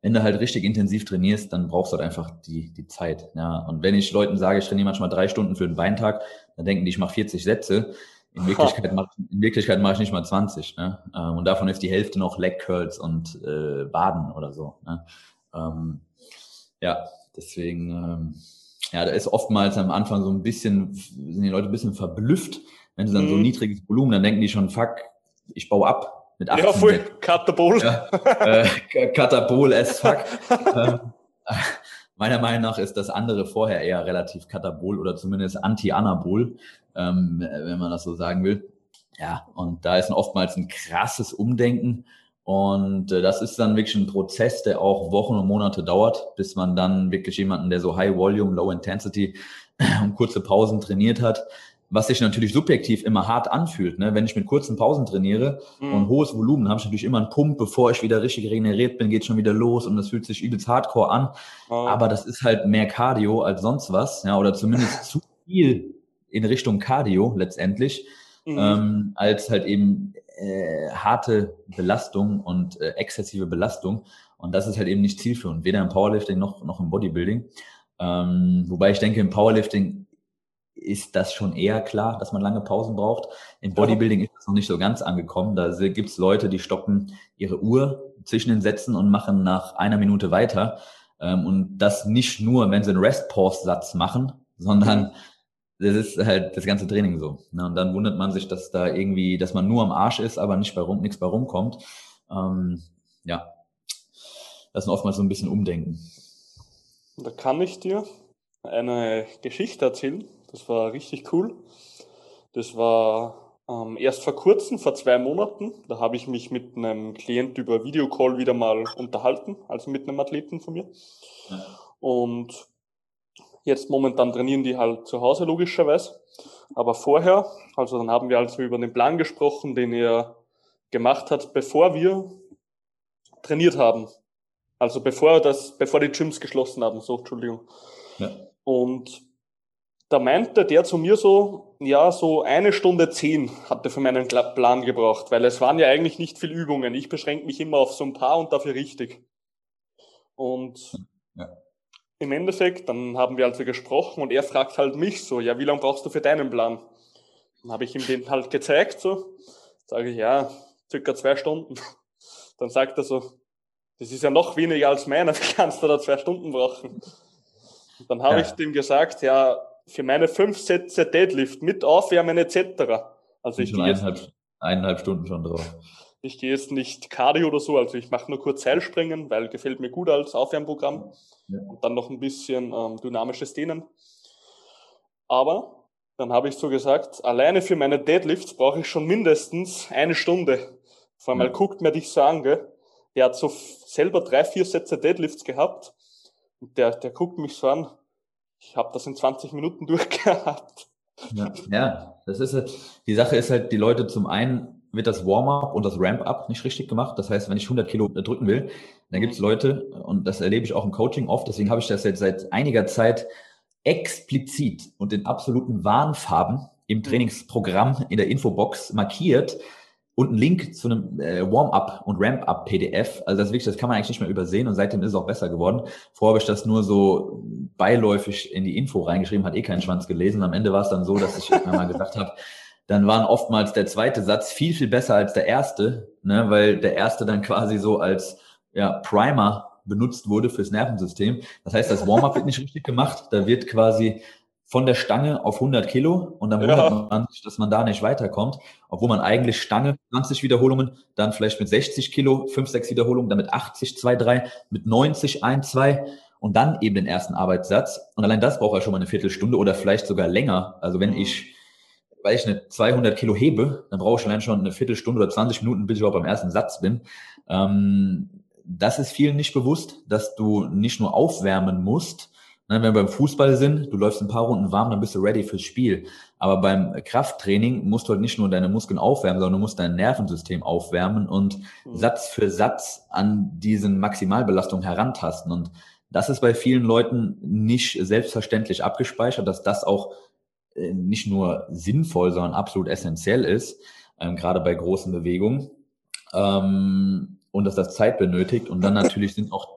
wenn du halt richtig intensiv trainierst, dann brauchst du halt einfach die, die Zeit. Ja. Und wenn ich Leuten sage, ich trainiere manchmal drei Stunden für einen Beintag, dann denken die, ich mache 40 Sätze. In Wirklichkeit, mach, in Wirklichkeit mache ich nicht mal 20. Ne? Ähm, und davon ist die Hälfte noch Leg Curls und äh, Baden oder so. Ne? Ähm, ja, deswegen ähm, ja, da ist oftmals am Anfang so ein bisschen, sind die Leute ein bisschen verblüfft. Wenn sie dann mhm. so ein niedriges Volumen, dann denken die schon, fuck, ich baue ab mit 18. Ja, voll, Katabol. Ja, äh, *laughs* Katabol as fuck. Ähm, *laughs* meiner Meinung nach ist das andere vorher eher relativ katabol oder zumindest anti-anabol, ähm, wenn man das so sagen will. Ja, und da ist oftmals ein krasses Umdenken. Und äh, das ist dann wirklich ein Prozess, der auch Wochen und Monate dauert, bis man dann wirklich jemanden, der so High Volume, Low Intensity *clears throat* und kurze Pausen trainiert hat, was sich natürlich subjektiv immer hart anfühlt. Ne? Wenn ich mit kurzen Pausen trainiere mhm. und hohes Volumen, habe ich natürlich immer einen Pump, bevor ich wieder richtig regeneriert bin, geht schon wieder los und das fühlt sich übelst hardcore an. Mhm. Aber das ist halt mehr Cardio als sonst was, ja, oder zumindest *laughs* zu viel in Richtung Cardio letztendlich, mhm. ähm, als halt eben äh, harte Belastung und äh, exzessive Belastung. Und das ist halt eben nicht zielführend, weder im Powerlifting noch, noch im Bodybuilding. Ähm, wobei ich denke, im Powerlifting ist das schon eher klar, dass man lange Pausen braucht. Im Bodybuilding ist das noch nicht so ganz angekommen. Da gibt es Leute, die stoppen ihre Uhr zwischen den Sätzen und machen nach einer Minute weiter. Ähm, und das nicht nur, wenn sie einen Rest-Pause-Satz machen, sondern mhm das ist halt das ganze Training so. Ne? Und dann wundert man sich, dass da irgendwie, dass man nur am Arsch ist, aber nicht bei rum, nichts bei rumkommt. Ähm, ja, das ist oftmals so ein bisschen Umdenken. Da kann ich dir eine Geschichte erzählen. Das war richtig cool. Das war ähm, erst vor kurzem, vor zwei Monaten. Da habe ich mich mit einem Klient über Videocall wieder mal unterhalten, also mit einem Athleten von mir. Und Jetzt momentan trainieren die halt zu Hause logischerweise. Aber vorher, also dann haben wir also über den Plan gesprochen, den er gemacht hat, bevor wir trainiert haben. Also bevor das, bevor die Gyms geschlossen haben, so, Entschuldigung. Ja. Und da meinte der zu mir so, ja, so eine Stunde zehn hatte für meinen Plan gebraucht, weil es waren ja eigentlich nicht viel Übungen. Ich beschränke mich immer auf so ein paar und dafür richtig. Und ja. Im Endeffekt, dann haben wir also gesprochen und er fragt halt mich so, ja, wie lange brauchst du für deinen Plan? Dann habe ich ihm den halt gezeigt, so. Sage ich, ja, circa zwei Stunden. Dann sagt er so, das ist ja noch weniger als meiner, *laughs* wie kannst du da zwei Stunden brauchen? Dann habe ja. ich dem gesagt, ja, für meine fünf Sätze Deadlift mit Aufwärmen etc. Also ich gehe eineinhalb, eineinhalb Stunden schon drauf. Ich gehe jetzt nicht Cardio oder so, also ich mache nur kurz Seilspringen, weil gefällt mir gut als Aufwärmprogramm. Ja. Und dann noch ein bisschen ähm, dynamisches Dehnen. Aber dann habe ich so gesagt, alleine für meine Deadlifts brauche ich schon mindestens eine Stunde. Vor allem ja. guckt mir dich so an, gell? Der hat so selber drei, vier Sätze Deadlifts gehabt. Und der, der guckt mich so an. Ich habe das in 20 Minuten *laughs* durchgehabt. Ja, ja, das ist halt, die Sache ist halt, die Leute zum einen wird das Warm-up und das Ramp-up nicht richtig gemacht. Das heißt, wenn ich 100 Kilo drücken will, dann gibt es Leute, und das erlebe ich auch im Coaching oft, deswegen habe ich das jetzt seit einiger Zeit explizit und in absoluten Warnfarben im Trainingsprogramm in der Infobox markiert und einen Link zu einem äh, Warm-up und Ramp-up PDF. Also das wirklich, das kann man eigentlich nicht mehr übersehen und seitdem ist es auch besser geworden. Vorher habe ich das nur so beiläufig in die Info reingeschrieben, hat eh keinen Schwanz gelesen. Am Ende war es dann so, dass ich mal gesagt habe, *laughs* dann waren oftmals der zweite Satz viel, viel besser als der erste, ne, weil der erste dann quasi so als ja, Primer benutzt wurde fürs Nervensystem. Das heißt, das Warm-up wird nicht richtig gemacht. Da wird quasi von der Stange auf 100 Kilo und dann wundert ja. man sich, dass man da nicht weiterkommt, obwohl man eigentlich Stange 20 Wiederholungen, dann vielleicht mit 60 Kilo 5, 6 Wiederholungen, dann mit 80, 2, 3, mit 90, 1, 2 und dann eben den ersten Arbeitssatz. Und allein das braucht ja schon mal eine Viertelstunde oder vielleicht sogar länger. Also wenn mhm. ich weil ich eine 200 Kilo hebe, dann brauche ich allein schon eine Viertelstunde oder 20 Minuten, bis ich überhaupt beim ersten Satz bin. Ähm, das ist vielen nicht bewusst, dass du nicht nur aufwärmen musst. Ne, wenn wir beim Fußball sind, du läufst ein paar Runden warm, dann bist du ready fürs Spiel. Aber beim Krafttraining musst du halt nicht nur deine Muskeln aufwärmen, sondern du musst dein Nervensystem aufwärmen und mhm. Satz für Satz an diesen Maximalbelastungen herantasten. Und das ist bei vielen Leuten nicht selbstverständlich abgespeichert, dass das auch nicht nur sinnvoll, sondern absolut essentiell ist, ähm, gerade bei großen Bewegungen. Ähm, und dass das Zeit benötigt. Und dann natürlich sind auch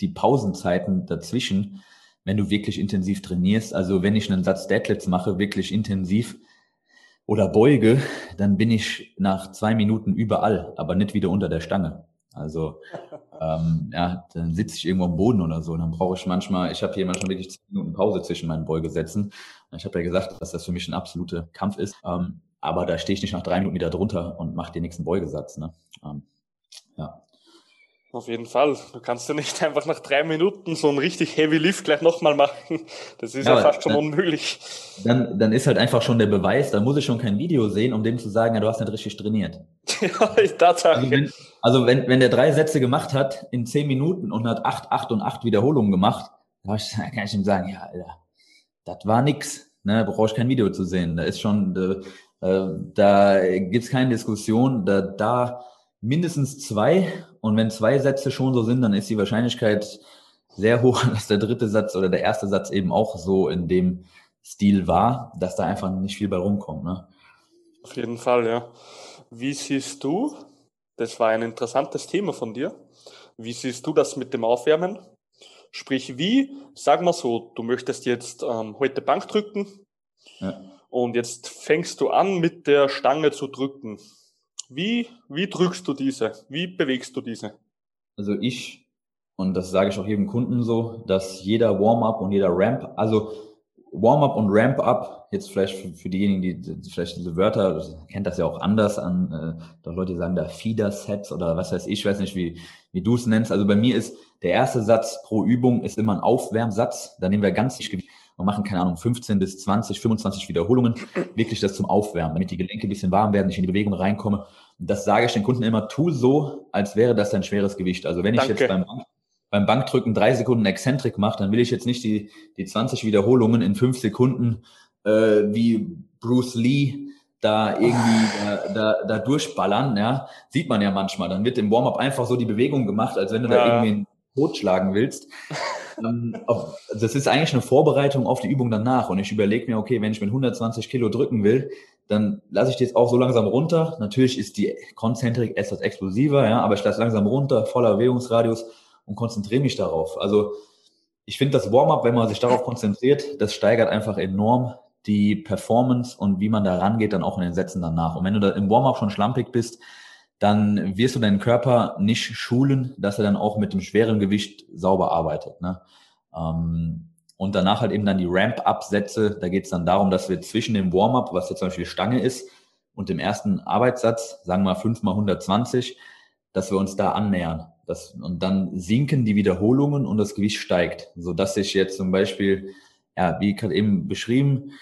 die Pausenzeiten dazwischen, wenn du wirklich intensiv trainierst. Also wenn ich einen Satz Deadlifts mache, wirklich intensiv oder beuge, dann bin ich nach zwei Minuten überall, aber nicht wieder unter der Stange. Also *laughs* ähm, ja, dann sitze ich irgendwo am Boden oder so. Dann brauche ich manchmal, ich habe hier manchmal wirklich zehn Minuten Pause zwischen meinen Beugesätzen. Ich habe ja gesagt, dass das für mich ein absoluter Kampf ist. Ähm, aber da stehe ich nicht nach drei Minuten wieder drunter und mache den nächsten Beugesatz. Ne? Ähm, ja. Auf jeden Fall. Du kannst ja nicht *laughs* einfach nach drei Minuten so einen richtig Heavy Lift gleich nochmal machen. Das ist ja, ja fast schon dann, unmöglich. Dann, dann ist halt einfach schon der Beweis, da muss ich schon kein Video sehen, um dem zu sagen, ja, du hast nicht richtig trainiert. *laughs* ja, ich Tatsache. Also wenn, also wenn, wenn der drei Sätze gemacht hat in zehn Minuten und hat acht, acht und acht Wiederholungen gemacht, dann *laughs* kann ich ihm sagen, ja, Alter, das war nix. Ne, brauche ich kein Video zu sehen. Da ist schon, äh, äh da gibt's keine Diskussion. Da, da mindestens zwei. Und wenn zwei Sätze schon so sind, dann ist die Wahrscheinlichkeit sehr hoch, *laughs* dass der dritte Satz oder der erste Satz eben auch so in dem Stil war, dass da einfach nicht viel bei rumkommt. Ne? Auf jeden Fall, ja. Wie siehst du, das war ein interessantes Thema von dir, wie siehst du das mit dem Aufwärmen? Sprich, wie, sag mal so, du möchtest jetzt ähm, heute Bank drücken ja. und jetzt fängst du an, mit der Stange zu drücken. Wie, wie drückst du diese? Wie bewegst du diese? Also ich, und das sage ich auch jedem Kunden so, dass jeder Warm-up und jeder Ramp, also Warm-up und Ramp-up, jetzt vielleicht für, für, diejenigen, die vielleicht diese Wörter, kennt das ja auch anders an, äh, Leute sagen da Feeder-Sets oder was weiß ich, weiß nicht, wie, wie du es nennst. Also bei mir ist der erste Satz pro Übung ist immer ein Aufwärmsatz. Da nehmen wir ganz Gewicht und machen, keine Ahnung, 15 bis 20, 25 Wiederholungen, wirklich das zum Aufwärmen, damit die Gelenke ein bisschen warm werden, ich in die Bewegung reinkomme. Und das sage ich den Kunden immer, tu so, als wäre das ein schweres Gewicht. Also wenn ich Danke. jetzt beim, beim Bankdrücken drei Sekunden Exzentrik mache, dann will ich jetzt nicht die, die 20 Wiederholungen in fünf Sekunden äh, wie Bruce Lee da irgendwie da, da, da durchballern, ja, sieht man ja manchmal. Dann wird im Warm-up einfach so die Bewegung gemacht, als wenn du ja. da irgendwie einen Tod schlagen willst. *laughs* ähm, das ist eigentlich eine Vorbereitung auf die Übung danach. Und ich überlege mir, okay, wenn ich mit 120 Kilo drücken will, dann lasse ich die jetzt auch so langsam runter. Natürlich ist die Konzentrik etwas explosiver, ja, aber ich lasse langsam runter, voller Bewegungsradius und konzentriere mich darauf. Also ich finde das Warm-up, wenn man sich darauf konzentriert, das steigert einfach enorm die Performance und wie man da rangeht, dann auch in den Sätzen danach. Und wenn du da im Warm-up schon schlampig bist, dann wirst du deinen Körper nicht schulen, dass er dann auch mit dem schweren Gewicht sauber arbeitet. Ne? Ähm, und danach halt eben dann die Ramp-Up-Sätze. Da geht es dann darum, dass wir zwischen dem Warm-up, was jetzt zum Beispiel Stange ist, und dem ersten Arbeitssatz, sagen wir mal 5 mal 120, dass wir uns da annähern. Das, und dann sinken die Wiederholungen und das Gewicht steigt, so dass ich jetzt zum Beispiel, ja, wie gerade eben beschrieben,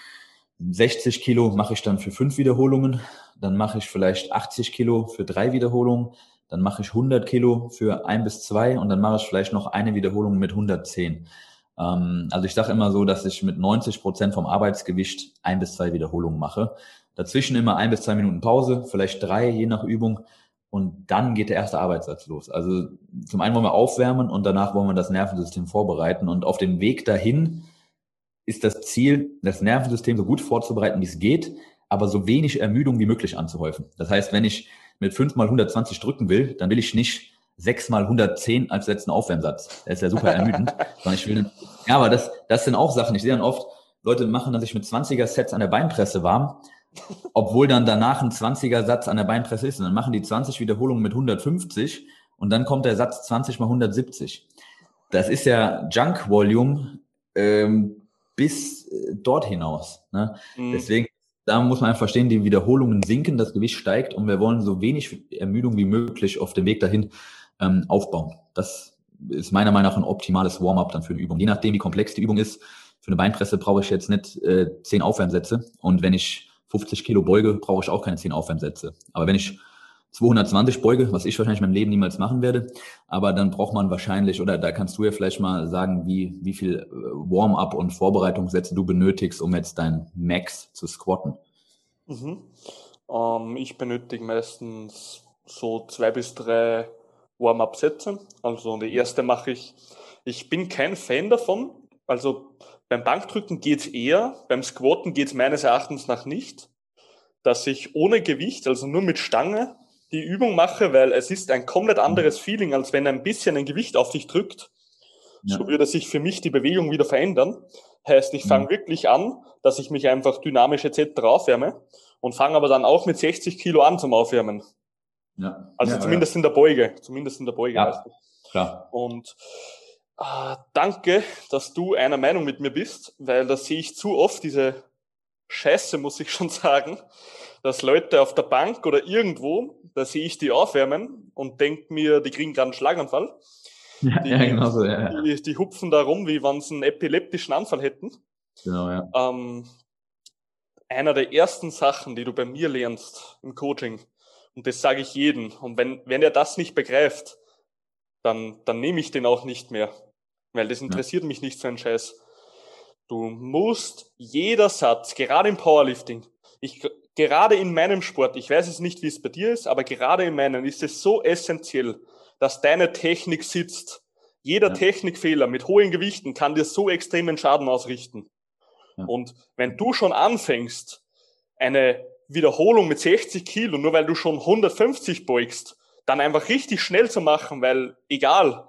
60 Kilo mache ich dann für fünf Wiederholungen, dann mache ich vielleicht 80 Kilo für drei Wiederholungen, dann mache ich 100 Kilo für ein bis zwei und dann mache ich vielleicht noch eine Wiederholung mit 110. Ähm, also ich sage immer so, dass ich mit 90 Prozent vom Arbeitsgewicht ein bis zwei Wiederholungen mache. Dazwischen immer ein bis zwei Minuten Pause, vielleicht drei, je nach Übung. Und dann geht der erste Arbeitssatz los. Also zum einen wollen wir aufwärmen und danach wollen wir das Nervensystem vorbereiten. Und auf dem Weg dahin ist das Ziel, das Nervensystem so gut vorzubereiten, wie es geht, aber so wenig Ermüdung wie möglich anzuhäufen. Das heißt, wenn ich mit 5 mal 120 drücken will, dann will ich nicht 6 mal 110 als letzten Aufwärmsatz. Der ist ja super ermüdend. *laughs* sondern ich will, ja, aber das, das sind auch Sachen. Ich sehe dann oft, Leute machen dann sich mit 20er Sets an der Beinpresse warm *laughs* obwohl dann danach ein 20er Satz an der Beinpresse ist. Und dann machen die 20 Wiederholungen mit 150 und dann kommt der Satz 20 mal 170. Das ist ja Junk Volume ähm, bis äh, dort hinaus. Ne? Mhm. Deswegen, da muss man einfach verstehen, die Wiederholungen sinken, das Gewicht steigt und wir wollen so wenig Ermüdung wie möglich auf dem Weg dahin ähm, aufbauen. Das ist meiner Meinung nach ein optimales Warm-up dann für eine Übung. Je nachdem, wie komplex die Übung ist, für eine Beinpresse brauche ich jetzt nicht äh, zehn Aufwärmsätze. Und wenn ich 50 Kilo beuge, brauche ich auch keine 10 Aufwärmsätze. Aber wenn ich 220 beuge, was ich wahrscheinlich in meinem Leben niemals machen werde, aber dann braucht man wahrscheinlich, oder da kannst du ja vielleicht mal sagen, wie, wie viel äh, Warm-up und Vorbereitungssätze du benötigst, um jetzt dein Max zu squatten. Mhm. Ähm, ich benötige meistens so zwei bis drei Warm-up-Sätze. Also die erste mache ich, ich bin kein Fan davon, also beim Bankdrücken geht's eher, beim Squatten geht's meines Erachtens nach nicht, dass ich ohne Gewicht, also nur mit Stange, die Übung mache, weil es ist ein komplett anderes Feeling, als wenn ein bisschen ein Gewicht auf dich drückt. Ja. So würde sich für mich die Bewegung wieder verändern. Heißt, ich fange mhm. wirklich an, dass ich mich einfach dynamisch etc. aufwärme und fange aber dann auch mit 60 Kilo an zum Aufwärmen. Ja. Also ja, zumindest ja. in der Beuge, zumindest in der Beuge. Ja, klar. Und Ah, danke, dass du einer Meinung mit mir bist, weil da sehe ich zu oft diese Scheiße, muss ich schon *laughs* sagen, dass Leute auf der Bank oder irgendwo, da sehe ich die aufwärmen und denke mir, die kriegen gerade einen Schlaganfall. Ja, die, ja, genau so, ja, ja. Die, die, hupfen da rum, wie wenn sie einen epileptischen Anfall hätten. Genau, ja. Ähm, einer der ersten Sachen, die du bei mir lernst im Coaching, und das sage ich jedem, und wenn, wenn er das nicht begreift, dann, dann nehme ich den auch nicht mehr. Weil das interessiert ja. mich nicht so ein Scheiß. Du musst jeder Satz, gerade im Powerlifting, ich, gerade in meinem Sport, ich weiß es nicht, wie es bei dir ist, aber gerade in meinem ist es so essentiell, dass deine Technik sitzt. Jeder ja. Technikfehler mit hohen Gewichten kann dir so extremen Schaden ausrichten. Ja. Und wenn du schon anfängst, eine Wiederholung mit 60 Kilo, nur weil du schon 150 beugst, dann einfach richtig schnell zu machen, weil egal,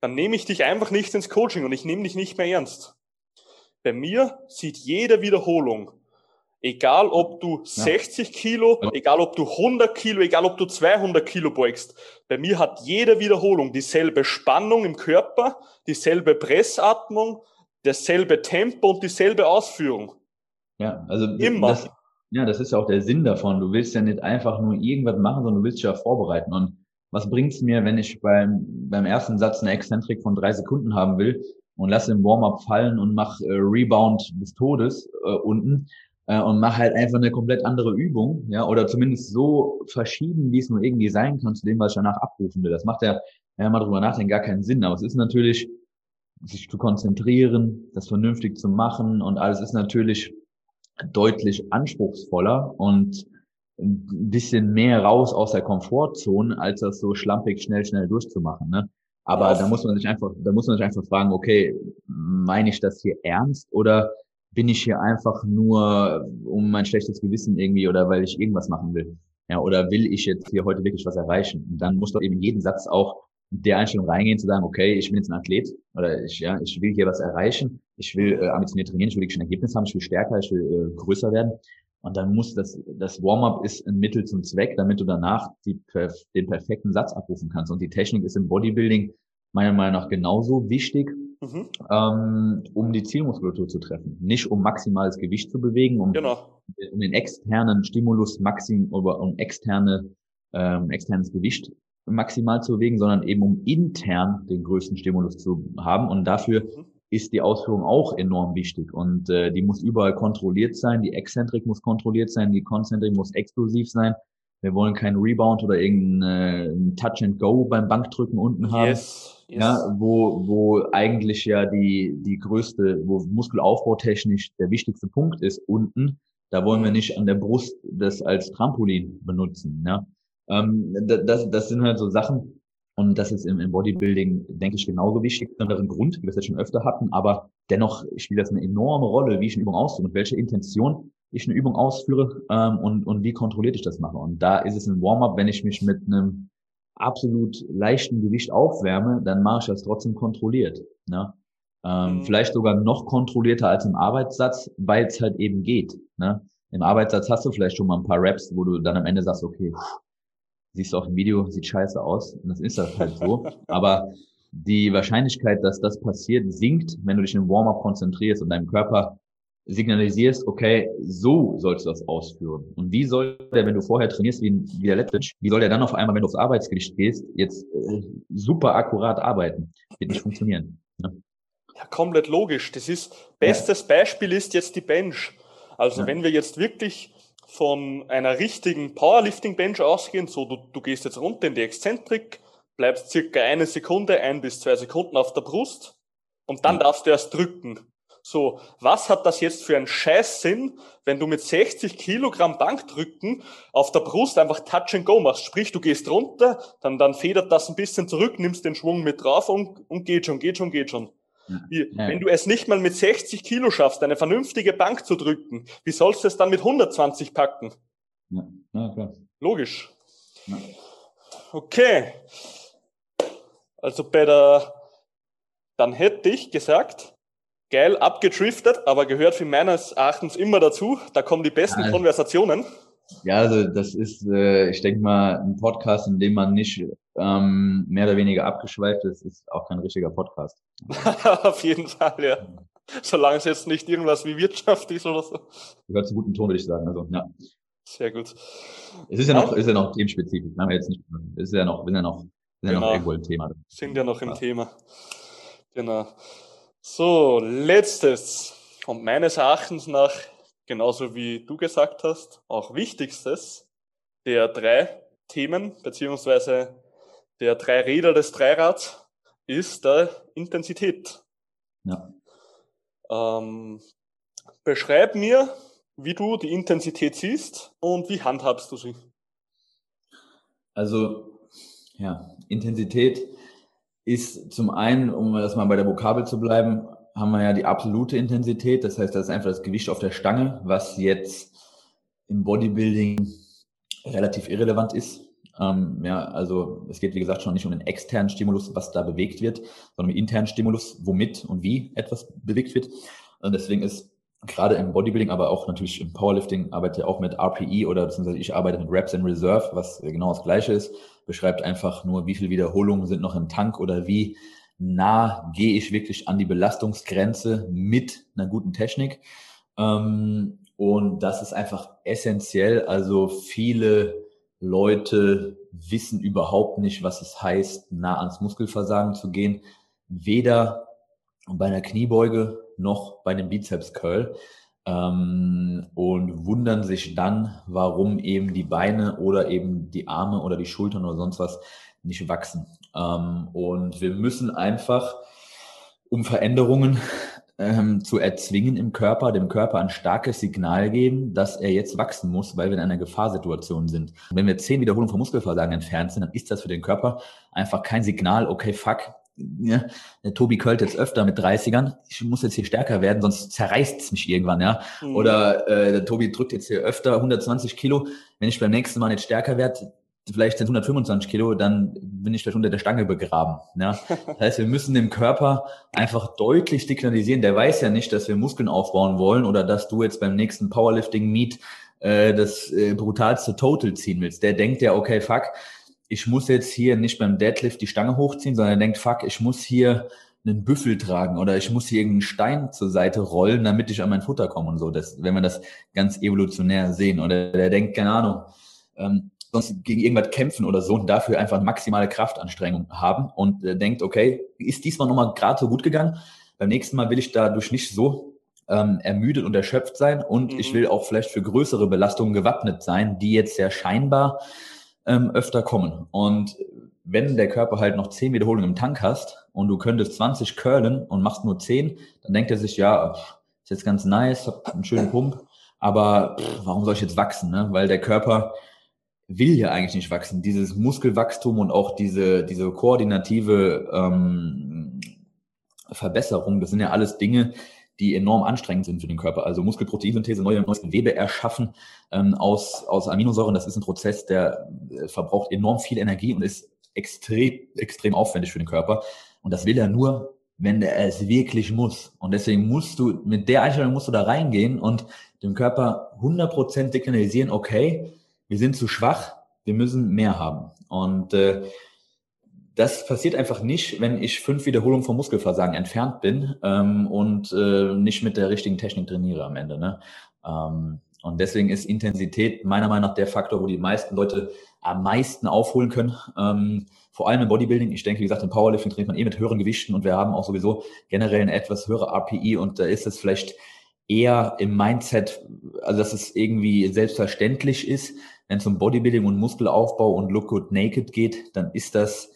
dann nehme ich dich einfach nicht ins Coaching und ich nehme dich nicht mehr ernst. Bei mir sieht jede Wiederholung, egal ob du ja. 60 Kilo, egal ob du 100 Kilo, egal ob du 200 Kilo beugst, bei mir hat jede Wiederholung dieselbe Spannung im Körper, dieselbe Pressatmung, dasselbe Tempo und dieselbe Ausführung. Ja, also immer. Das, ja, das ist ja auch der Sinn davon. Du willst ja nicht einfach nur irgendwas machen, sondern du willst dich ja vorbereiten. Und was bringt's mir, wenn ich beim, beim ersten Satz eine Exzentrik von drei Sekunden haben will und lasse im Warm-up fallen und mache äh, Rebound des Todes äh, unten äh, und mache halt einfach eine komplett andere Übung, ja, oder zumindest so verschieden, wie es nur irgendwie sein kann, zu dem, was ich danach abrufen will. Das macht ja wenn man mal drüber nachdenkt, gar keinen Sinn. Aber es ist natürlich, sich zu konzentrieren, das vernünftig zu machen und alles ist natürlich deutlich anspruchsvoller und ein bisschen mehr raus aus der Komfortzone, als das so schlampig schnell, schnell durchzumachen. Ne? Aber da muss man sich einfach, da muss man sich einfach fragen, okay, meine ich das hier ernst oder bin ich hier einfach nur um mein schlechtes Gewissen irgendwie oder weil ich irgendwas machen will? Ja, oder will ich jetzt hier heute wirklich was erreichen? Und dann muss doch eben jeden Satz auch der Einstellung reingehen, zu sagen, okay, ich bin jetzt ein Athlet oder ich, ja, ich will hier was erreichen, ich will äh, ambitioniert trainieren, ich will wirklich ein Ergebnis haben, ich will stärker, ich will äh, größer werden. Und dann muss das, das Warm-up ist ein Mittel zum Zweck, damit du danach die, den perfekten Satz abrufen kannst. Und die Technik ist im Bodybuilding meiner Meinung nach genauso wichtig, mhm. ähm, um die Zielmuskulatur zu treffen. Nicht um maximales Gewicht zu bewegen, um, genau. um den externen Stimulus maxim oder um externe, ähm, externes Gewicht maximal zu bewegen, sondern eben um intern den größten Stimulus zu haben. Und dafür mhm ist die Ausführung auch enorm wichtig und äh, die muss überall kontrolliert sein. Die Exzentrik muss kontrolliert sein, die Konzentrik muss explosiv sein. Wir wollen keinen Rebound oder irgendeinen äh, Touch and Go beim Bankdrücken unten haben. Yes, yes. Ja, wo, wo eigentlich ja die, die größte, wo Muskelaufbautechnisch der wichtigste Punkt ist unten. Da wollen wir nicht an der Brust das als Trampolin benutzen. Ja. Ähm, das, das sind halt so Sachen, und das ist im, im Bodybuilding, denke ich, genauso wichtig. Anderen Grund, wie wir es jetzt schon öfter hatten, aber dennoch spielt das eine enorme Rolle, wie ich eine Übung ausführe und welche Intention ich eine Übung ausführe ähm, und, und wie kontrolliert ich das mache. Und da ist es ein Warm-up, wenn ich mich mit einem absolut leichten Gewicht aufwärme, dann mache ich das trotzdem kontrolliert. Ne? Ähm, mhm. Vielleicht sogar noch kontrollierter als im Arbeitssatz, weil es halt eben geht. Ne? Im Arbeitssatz hast du vielleicht schon mal ein paar Raps, wo du dann am Ende sagst, okay, siehst du auf dem Video, sieht scheiße aus. Und das ist das halt so. *laughs* Aber die Wahrscheinlichkeit, dass das passiert, sinkt, wenn du dich im Warm-up konzentrierst und deinem Körper signalisierst, okay, so sollst du das ausführen. Und wie soll der, wenn du vorher trainierst wie, wie der letzte, wie soll der dann auf einmal, wenn du aufs Arbeitsgewicht gehst, jetzt äh, super akkurat arbeiten? Wird nicht funktionieren. Ne? Ja, komplett logisch. Das ist, bestes ja. Beispiel ist jetzt die Bench. Also ja. wenn wir jetzt wirklich von einer richtigen Powerlifting-Bench ausgehen, so du, du gehst jetzt runter in die Exzentrik, bleibst circa eine Sekunde, ein bis zwei Sekunden auf der Brust und dann darfst du erst drücken. So, was hat das jetzt für einen Scheißsinn, wenn du mit 60 Kilogramm Bankdrücken auf der Brust einfach Touch and Go machst? Sprich, du gehst runter, dann, dann federt das ein bisschen zurück, nimmst den Schwung mit drauf und, und geht schon, geht schon, geht schon. Wie, ja. Wenn du es nicht mal mit 60 Kilo schaffst, eine vernünftige Bank zu drücken, wie sollst du es dann mit 120 packen? Ja, ja klar. Logisch. Ja. Okay. Also bei der, dann hätte ich gesagt, geil abgedriftet, aber gehört für meines Erachtens immer dazu. Da kommen die besten ja, Konversationen. Ja, also das ist, äh, ich denke mal, ein Podcast, in dem man nicht ähm, mehr oder weniger abgeschweift ist, ist auch kein richtiger Podcast. *laughs* Auf jeden Fall, ja. Solange es jetzt nicht irgendwas wie Wirtschaft ist oder so. Gehört zu guten Ton, würde ich sagen. Also, ja. Sehr gut. Es ist ja noch, ist ja noch themenspezifisch. Haben wir jetzt nicht, es ist ja noch, sind ja noch, sind genau. ja noch genau. irgendwo im Thema. Sind ja noch im ja. Thema. Genau. So, letztes und meines Erachtens nach genauso wie du gesagt hast, auch wichtigstes der drei Themen, beziehungsweise der drei Räder des Dreirads, ist der Intensität. Ja. Ähm, beschreib mir, wie du die Intensität siehst und wie handhabst du sie. Also, ja, Intensität ist zum einen, um das mal bei der Vokabel zu bleiben, haben wir ja die absolute Intensität. Das heißt, das ist einfach das Gewicht auf der Stange, was jetzt im Bodybuilding relativ irrelevant ist. Ähm, ja, also es geht, wie gesagt, schon nicht um den externen Stimulus, was da bewegt wird, sondern um den internen Stimulus, womit und wie etwas bewegt wird. Und deswegen ist gerade im Bodybuilding, aber auch natürlich im Powerlifting, arbeite ich auch mit RPE oder beziehungsweise ich arbeite mit Reps in Reserve, was genau das gleiche ist. Beschreibt einfach nur, wie viele Wiederholungen sind noch im Tank oder wie nah gehe ich wirklich an die Belastungsgrenze mit einer guten Technik. Ähm, und das ist einfach essentiell. Also viele Leute wissen überhaupt nicht, was es heißt, nah ans Muskelversagen zu gehen. Weder bei einer Kniebeuge noch bei einem Bizeps Curl. Ähm, und wundern sich dann, warum eben die Beine oder eben die Arme oder die Schultern oder sonst was nicht wachsen. Ähm, und wir müssen einfach, um Veränderungen ähm, zu erzwingen im Körper, dem Körper ein starkes Signal geben, dass er jetzt wachsen muss, weil wir in einer Gefahrsituation sind. Und wenn wir zehn Wiederholungen vom Muskelversagen entfernt sind, dann ist das für den Körper einfach kein Signal, okay, fuck, ja, der Tobi költ jetzt öfter mit 30ern, ich muss jetzt hier stärker werden, sonst zerreißt es mich irgendwann, ja. Mhm. Oder äh, der Tobi drückt jetzt hier öfter 120 Kilo, wenn ich beim nächsten Mal nicht stärker werde, vielleicht sind 125 Kilo, dann bin ich vielleicht unter der Stange begraben. Ja? *laughs* Das heißt, wir müssen dem Körper einfach deutlich signalisieren, der weiß ja nicht, dass wir Muskeln aufbauen wollen oder dass du jetzt beim nächsten Powerlifting-Meet äh, das äh, brutalste Total ziehen willst. Der denkt ja, okay, fuck, ich muss jetzt hier nicht beim Deadlift die Stange hochziehen, sondern er denkt, fuck, ich muss hier einen Büffel tragen oder ich muss hier irgendeinen Stein zur Seite rollen, damit ich an mein Futter komme und so. Das, wenn wir das ganz evolutionär sehen. Oder der denkt, keine Ahnung, ähm, sonst gegen irgendwas kämpfen oder so und dafür einfach maximale Kraftanstrengung haben und äh, denkt, okay, ist diesmal nochmal gerade so gut gegangen. Beim nächsten Mal will ich dadurch nicht so ähm, ermüdet und erschöpft sein und mhm. ich will auch vielleicht für größere Belastungen gewappnet sein, die jetzt sehr scheinbar ähm, öfter kommen. Und wenn der Körper halt noch 10 Wiederholungen im Tank hast und du könntest 20 curlen und machst nur 10, dann denkt er sich, ja, ist jetzt ganz nice, hab einen schönen Pump, aber pff, warum soll ich jetzt wachsen? Ne? Weil der Körper will ja eigentlich nicht wachsen. Dieses Muskelwachstum und auch diese, diese koordinative ähm, Verbesserung, das sind ja alles Dinge, die enorm anstrengend sind für den Körper. Also Muskelproteinsynthese, neue, neues Gewebe erschaffen ähm, aus, aus Aminosäuren, das ist ein Prozess, der äh, verbraucht enorm viel Energie und ist extrem, extrem aufwendig für den Körper. Und das will er nur, wenn er es wirklich muss. Und deswegen musst du, mit der Einstellung musst du da reingehen und dem Körper 100% signalisieren, okay, wir sind zu schwach, wir müssen mehr haben. Und äh, das passiert einfach nicht, wenn ich fünf Wiederholungen vom Muskelversagen entfernt bin ähm, und äh, nicht mit der richtigen Technik trainiere am Ende. Ne? Ähm, und deswegen ist Intensität meiner Meinung nach der Faktor, wo die meisten Leute am meisten aufholen können. Ähm, vor allem im Bodybuilding. Ich denke, wie gesagt, im Powerlifting trainiert man eh mit höheren Gewichten und wir haben auch sowieso generell eine etwas höhere RPI und da ist es vielleicht eher im Mindset, also dass es irgendwie selbstverständlich ist, wenn es um Bodybuilding und Muskelaufbau und Look Good Naked geht, dann ist das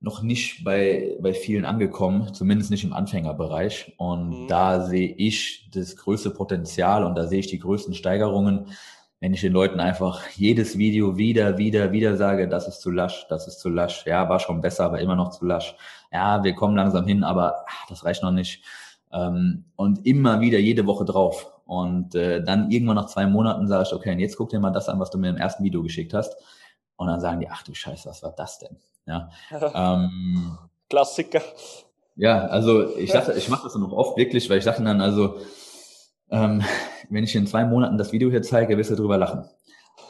noch nicht bei, bei vielen angekommen, zumindest nicht im Anfängerbereich. Und mhm. da sehe ich das größte Potenzial und da sehe ich die größten Steigerungen, wenn ich den Leuten einfach jedes Video wieder, wieder, wieder sage, das ist zu lasch, das ist zu lasch. Ja, war schon besser, aber immer noch zu lasch. Ja, wir kommen langsam hin, aber ach, das reicht noch nicht. Ähm, und immer wieder jede Woche drauf. Und äh, dann irgendwann nach zwei Monaten sage ich, okay, jetzt guck dir mal das an, was du mir im ersten Video geschickt hast. Und dann sagen die, ach du Scheiße, was war das denn? Ja. *laughs* ähm, Klassiker. Ja, also ich dachte, ich mache das noch oft wirklich, weil ich dachte dann, also, ähm, wenn ich in zwei Monaten das Video hier zeige, wirst du drüber lachen.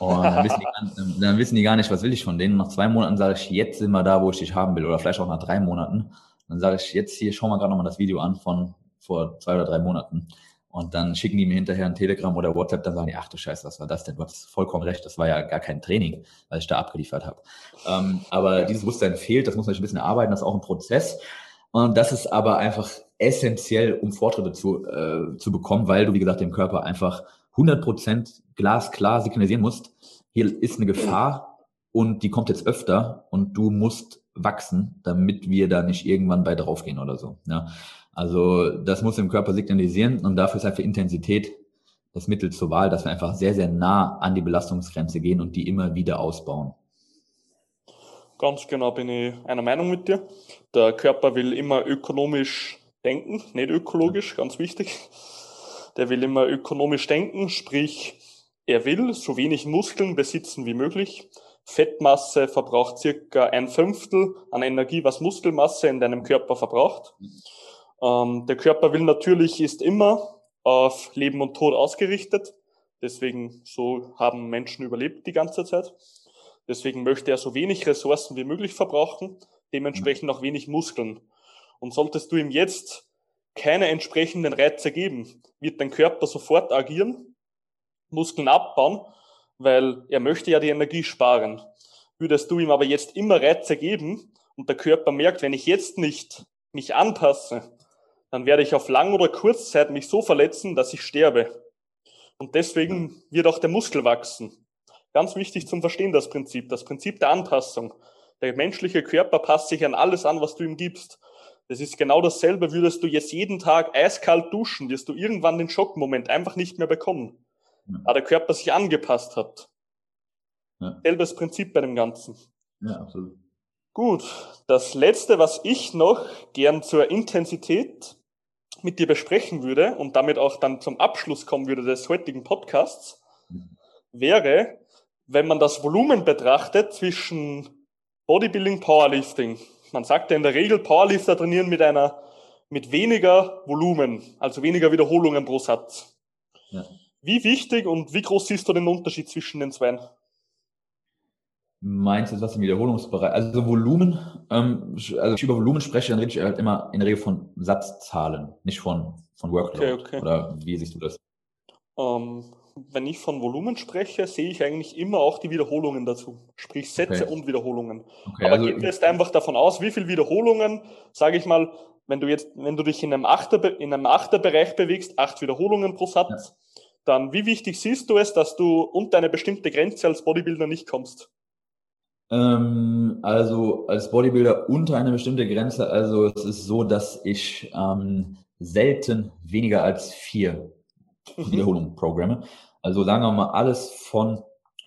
Und dann wissen, die, *laughs* dann wissen die gar nicht, was will ich von denen. Nach zwei Monaten sage ich, jetzt sind wir da, wo ich dich haben will. Oder vielleicht auch nach drei Monaten. Dann sage ich, jetzt hier, schau mal gerade nochmal das Video an von vor zwei oder drei Monaten. Und dann schicken die mir hinterher ein Telegram oder WhatsApp, dann sagen die, ach du Scheiße, was war das denn? Du hast vollkommen recht, das war ja gar kein Training, was ich da abgeliefert habe. Ähm, aber dieses Bewusstsein fehlt, das muss man ein bisschen erarbeiten, das ist auch ein Prozess. Und das ist aber einfach essentiell, um Fortschritte zu, äh, zu bekommen, weil du, wie gesagt, dem Körper einfach 100% glasklar signalisieren musst, hier ist eine Gefahr und die kommt jetzt öfter und du musst wachsen, damit wir da nicht irgendwann bei draufgehen oder so. Ja. Also das muss im Körper signalisieren und dafür ist einfach Intensität das Mittel zur Wahl, dass wir einfach sehr, sehr nah an die Belastungsgrenze gehen und die immer wieder ausbauen. Ganz genau bin ich einer Meinung mit dir. Der Körper will immer ökonomisch denken, nicht ökologisch, ganz wichtig. Der will immer ökonomisch denken, sprich, er will so wenig Muskeln besitzen wie möglich. Fettmasse verbraucht circa ein Fünftel an Energie, was Muskelmasse in deinem Körper verbraucht. Ähm, der Körper will natürlich, ist immer auf Leben und Tod ausgerichtet. Deswegen so haben Menschen überlebt die ganze Zeit. Deswegen möchte er so wenig Ressourcen wie möglich verbrauchen, dementsprechend auch wenig Muskeln. Und solltest du ihm jetzt keine entsprechenden Reize geben, wird dein Körper sofort agieren, Muskeln abbauen, weil er möchte ja die Energie sparen. Würdest du ihm aber jetzt immer Reize geben und der Körper merkt, wenn ich jetzt nicht mich anpasse, dann werde ich auf lang oder Kurzzeit mich so verletzen, dass ich sterbe. Und deswegen wird auch der Muskel wachsen. Ganz wichtig zum Verstehen das Prinzip, das Prinzip der Anpassung. Der menschliche Körper passt sich an alles an, was du ihm gibst. Das ist genau dasselbe, würdest du jetzt jeden Tag eiskalt duschen, wirst du irgendwann den Schockmoment einfach nicht mehr bekommen. Ja. Da der Körper sich angepasst hat. Ja. Selbes Prinzip bei dem Ganzen. Ja, absolut. Gut, das letzte, was ich noch gern zur Intensität mit dir besprechen würde und damit auch dann zum Abschluss kommen würde des heutigen Podcasts, wäre, wenn man das Volumen betrachtet zwischen Bodybuilding, Powerlifting. Man sagt ja in der Regel, Powerlifter trainieren mit einer, mit weniger Volumen, also weniger Wiederholungen pro Satz. Ja. Wie wichtig und wie groß siehst du den Unterschied zwischen den zwei? Meinst du was im Wiederholungsbereich? Also Volumen, ähm, also ich über Volumen spreche, dann rede ich halt immer in der Regel von Satzzahlen, nicht von, von Workload. Okay, okay. Oder wie siehst du das? Ähm, wenn ich von Volumen spreche, sehe ich eigentlich immer auch die Wiederholungen dazu. Sprich Sätze okay. und Wiederholungen. Okay, Aber also, geht jetzt einfach davon aus, wie viele Wiederholungen, sage ich mal, wenn du jetzt, wenn du dich in einem Achter, in einem Achterbereich bewegst, acht Wiederholungen pro Satz, ja. dann wie wichtig siehst du es, dass du unter eine bestimmte Grenze als Bodybuilder nicht kommst? Ähm, also als Bodybuilder unter eine bestimmte Grenze. Also es ist so, dass ich ähm, selten weniger als vier mhm. Wiederholungen programme. Also sagen wir mal alles von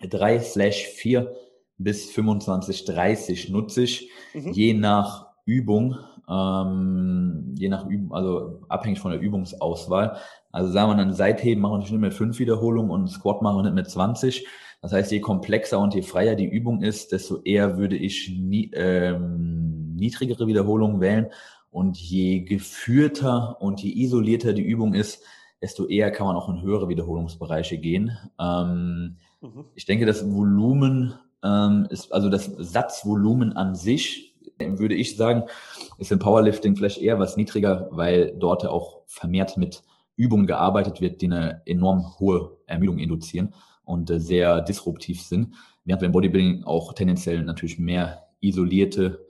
drei slash vier bis 25, 30 nutze ich, mhm. je nach Übung, ähm, je nach Übung, also abhängig von der Übungsauswahl. Also sagen wir dann Seitheben machen wir nicht mit fünf Wiederholungen und Squat machen wir nicht mit 20, das heißt, je komplexer und je freier die Übung ist, desto eher würde ich nie, ähm, niedrigere Wiederholungen wählen. Und je geführter und je isolierter die Übung ist, desto eher kann man auch in höhere Wiederholungsbereiche gehen. Ähm, mhm. Ich denke, das Volumen ähm, ist, also das Satzvolumen an sich, würde ich sagen, ist im Powerlifting vielleicht eher was niedriger, weil dort auch vermehrt mit Übungen gearbeitet wird, die eine enorm hohe Ermüdung induzieren und äh, sehr disruptiv sind. Während wir im Bodybuilding auch tendenziell natürlich mehr isolierte,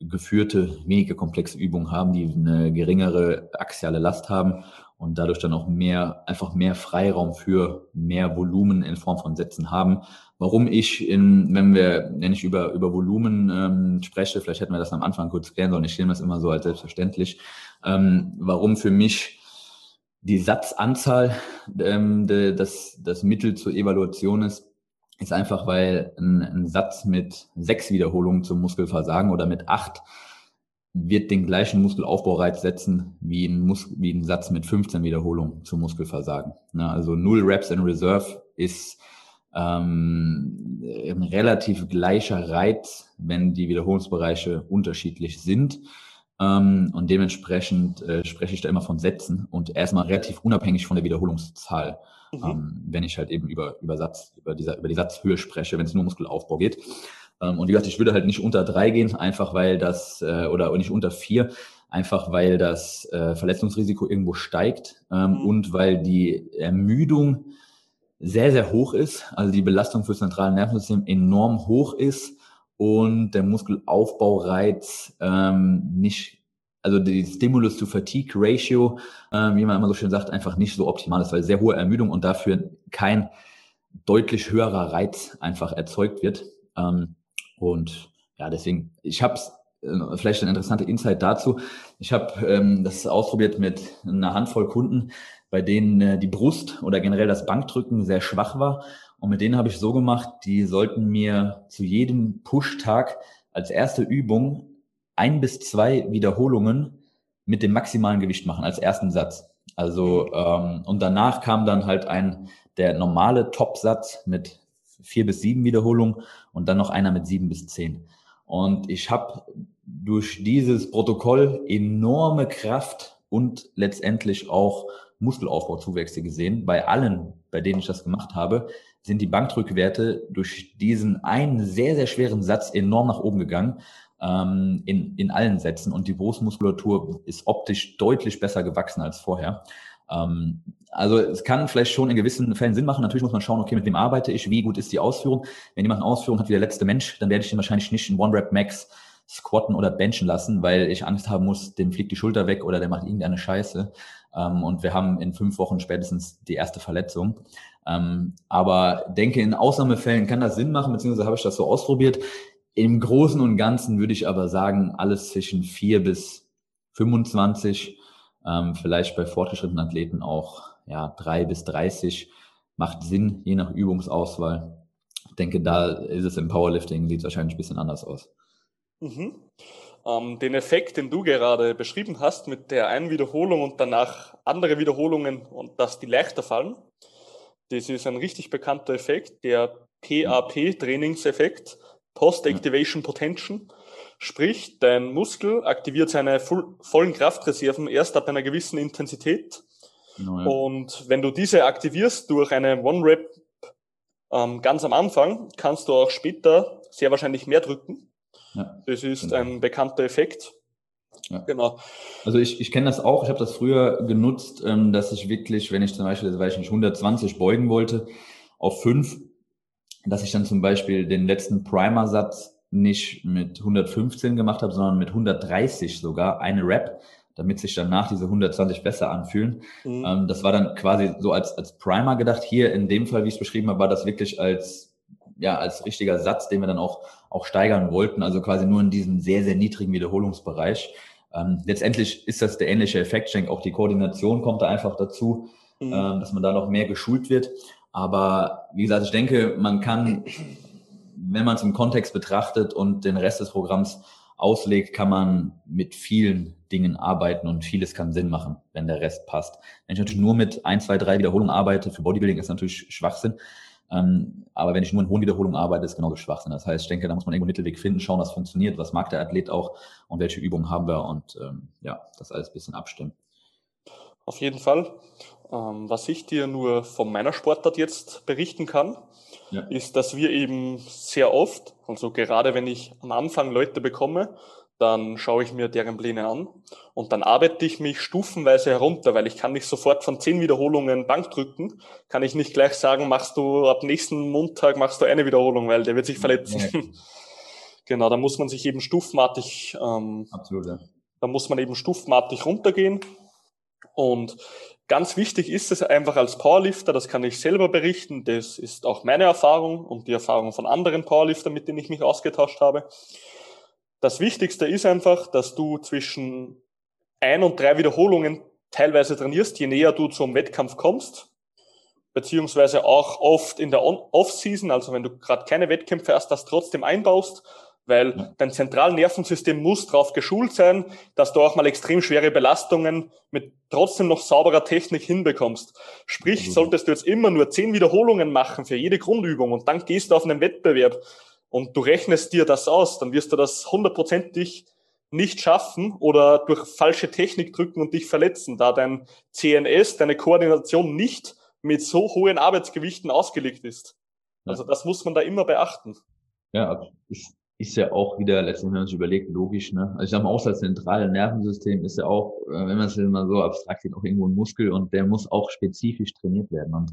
geführte, weniger komplexe Übungen haben, die eine geringere axiale Last haben und dadurch dann auch mehr, einfach mehr Freiraum für mehr Volumen in Form von Sätzen haben. Warum ich, in, wenn wir, wenn ich über, über Volumen ähm, spreche, vielleicht hätten wir das am Anfang kurz klären sollen, ich stelle das immer so als selbstverständlich, ähm, warum für mich die Satzanzahl, ähm, de, das, das Mittel zur Evaluation ist, ist einfach, weil ein, ein Satz mit sechs Wiederholungen zum Muskelversagen oder mit acht wird den gleichen Muskelaufbaureiz setzen wie ein, Mus wie ein Satz mit 15 Wiederholungen zum Muskelversagen. Na, also null Reps in Reserve ist ähm, ein relativ gleicher Reiz, wenn die Wiederholungsbereiche unterschiedlich sind. Ähm, und dementsprechend äh, spreche ich da immer von Sätzen und erstmal relativ unabhängig von der Wiederholungszahl, mhm. ähm, wenn ich halt eben über, über Satz, über, dieser, über die Satzhöhe spreche, wenn es nur Muskelaufbau geht. Ähm, und wie gesagt, ich würde halt nicht unter drei gehen, einfach weil das, äh, oder nicht unter vier, einfach weil das äh, Verletzungsrisiko irgendwo steigt ähm, mhm. und weil die Ermüdung sehr, sehr hoch ist, also die Belastung fürs zentrale Nervensystem enorm hoch ist und der Muskelaufbaureiz ähm, nicht, also die Stimulus to Fatigue Ratio, ähm, wie man immer so schön sagt, einfach nicht so optimal ist, weil sehr hohe Ermüdung und dafür kein deutlich höherer Reiz einfach erzeugt wird. Ähm, und ja, deswegen, ich habe äh, vielleicht ein interessanter Insight dazu. Ich habe ähm, das ausprobiert mit einer Handvoll Kunden, bei denen äh, die Brust oder generell das Bankdrücken sehr schwach war und mit denen habe ich so gemacht, die sollten mir zu jedem Push-Tag als erste Übung ein bis zwei Wiederholungen mit dem maximalen Gewicht machen, als ersten Satz. Also, ähm, und danach kam dann halt ein, der normale Top-Satz mit vier bis sieben Wiederholungen und dann noch einer mit sieben bis zehn. Und ich habe durch dieses Protokoll enorme Kraft und letztendlich auch Muskelaufbauzuwächse gesehen, bei allen, bei denen ich das gemacht habe, sind die Bankdrückwerte durch diesen einen sehr, sehr schweren Satz enorm nach oben gegangen ähm, in, in allen Sätzen und die Brustmuskulatur ist optisch deutlich besser gewachsen als vorher. Ähm, also es kann vielleicht schon in gewissen Fällen Sinn machen. Natürlich muss man schauen, okay, mit wem arbeite ich, wie gut ist die Ausführung. Wenn jemand eine Ausführung hat wie der letzte Mensch, dann werde ich den wahrscheinlich nicht in One-Rep-Max squatten oder benchen lassen, weil ich Angst haben muss, dem fliegt die Schulter weg oder der macht irgendeine Scheiße. Ähm, und wir haben in fünf Wochen spätestens die erste Verletzung. Ähm, aber denke, in Ausnahmefällen kann das Sinn machen, beziehungsweise habe ich das so ausprobiert. Im Großen und Ganzen würde ich aber sagen, alles zwischen vier bis 25, ähm, vielleicht bei fortgeschrittenen Athleten auch ja, drei bis 30 macht Sinn, je nach Übungsauswahl. Ich denke, da ist es im Powerlifting, sieht es wahrscheinlich ein bisschen anders aus. Mhm. Ähm, den Effekt, den du gerade beschrieben hast, mit der einen Wiederholung und danach andere Wiederholungen und dass die leichter fallen, das ist ein richtig bekannter Effekt, der PAP-Trainingseffekt, Post-Activation Potential. Sprich, dein Muskel aktiviert seine vollen Kraftreserven erst ab einer gewissen Intensität Genau, ja. Und wenn du diese aktivierst durch eine One-Rep ähm, ganz am Anfang, kannst du auch später sehr wahrscheinlich mehr drücken. Ja, das ist genau. ein bekannter Effekt. Ja. Genau. Also ich, ich kenne das auch, ich habe das früher genutzt, ähm, dass ich wirklich, wenn ich zum Beispiel, weil ich nicht 120 beugen wollte, auf 5, dass ich dann zum Beispiel den letzten Primer-Satz nicht mit 115 gemacht habe, sondern mit 130 sogar, eine Rep, damit sich danach diese 120 besser anfühlen. Mhm. Ähm, das war dann quasi so als, als Primer gedacht. Hier in dem Fall, wie ich es beschrieben habe, war das wirklich als, ja, als richtiger Satz, den wir dann auch, auch steigern wollten. Also quasi nur in diesem sehr, sehr niedrigen Wiederholungsbereich. Ähm, letztendlich ist das der ähnliche Effekt. Ich denke, auch die Koordination kommt da einfach dazu, mhm. ähm, dass man da noch mehr geschult wird. Aber wie gesagt, ich denke, man kann, wenn man es im Kontext betrachtet und den Rest des Programms auslegt, kann man mit vielen Dingen arbeiten und vieles kann Sinn machen, wenn der Rest passt. Wenn ich natürlich nur mit ein, zwei, drei Wiederholungen arbeite, für Bodybuilding ist natürlich Schwachsinn. Ähm, aber wenn ich nur in hohen Wiederholungen arbeite, ist genauso Schwachsinn. Das heißt, ich denke, da muss man irgendwo einen Mittelweg finden, schauen, was funktioniert, was mag der Athlet auch und welche Übungen haben wir und ähm, ja, das alles ein bisschen abstimmen. Auf jeden Fall. Ähm, was ich dir nur von meiner Sportart jetzt berichten kann, ja. ist, dass wir eben sehr oft, also gerade wenn ich am Anfang Leute bekomme, dann schaue ich mir deren Pläne an und dann arbeite ich mich stufenweise herunter, weil ich kann nicht sofort von zehn Wiederholungen Bank drücken, kann ich nicht gleich sagen, machst du ab nächsten Montag machst du eine Wiederholung, weil der wird sich verletzen. Ja. *laughs* genau, da muss man sich eben stufenartig, ähm, Absolut, ja. da muss man eben stufenartig runtergehen und Ganz wichtig ist es einfach als Powerlifter, das kann ich selber berichten, das ist auch meine Erfahrung und die Erfahrung von anderen Powerliftern, mit denen ich mich ausgetauscht habe. Das Wichtigste ist einfach, dass du zwischen ein und drei Wiederholungen teilweise trainierst, je näher du zum Wettkampf kommst, beziehungsweise auch oft in der Off-Season, also wenn du gerade keine Wettkämpfe hast, das trotzdem einbaust, weil dein Zentralnervensystem muss darauf geschult sein, dass du auch mal extrem schwere Belastungen mit trotzdem noch sauberer Technik hinbekommst. Sprich, mhm. solltest du jetzt immer nur zehn Wiederholungen machen für jede Grundübung und dann gehst du auf einen Wettbewerb und du rechnest dir das aus, dann wirst du das hundertprozentig nicht schaffen oder durch falsche Technik drücken und dich verletzen, da dein CNS, deine Koordination nicht mit so hohen Arbeitsgewichten ausgelegt ist. Also das muss man da immer beachten. Ja, ist ist ja auch wieder, letztendlich, wenn man sich überlegt, logisch, ne? Also ich sage mal, auch das zentrale Nervensystem ist ja auch, äh, wenn man es mal so abstrakt sieht, auch irgendwo ein Muskel und der muss auch spezifisch trainiert werden. Und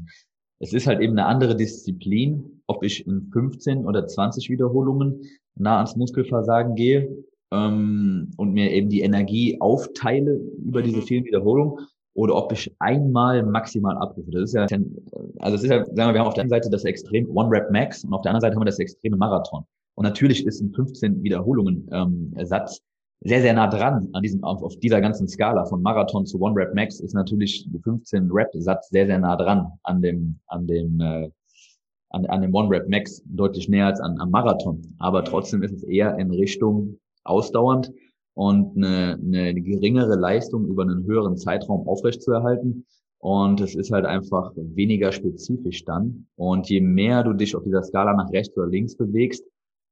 es ist halt eben eine andere Disziplin, ob ich in 15 oder 20 Wiederholungen nah ans Muskelversagen gehe ähm, und mir eben die Energie aufteile über diese mhm. vielen Wiederholungen oder ob ich einmal maximal abrufe. Das ist ja, also es ist ja, sagen wir, wir haben auf der einen Seite das Extrem One Rep Max und auf der anderen Seite haben wir das extreme Marathon. Und natürlich ist ein 15 Wiederholungen ähm, Satz sehr, sehr nah dran an diesem, auf, auf dieser ganzen Skala von Marathon zu One Rep Max ist natürlich 15 Rep Satz sehr, sehr nah dran an dem, an dem, äh, an, an dem One Rep Max deutlich näher als an, am Marathon. Aber trotzdem ist es eher in Richtung ausdauernd und eine, eine geringere Leistung über einen höheren Zeitraum aufrechtzuerhalten. Und es ist halt einfach weniger spezifisch dann. Und je mehr du dich auf dieser Skala nach rechts oder links bewegst,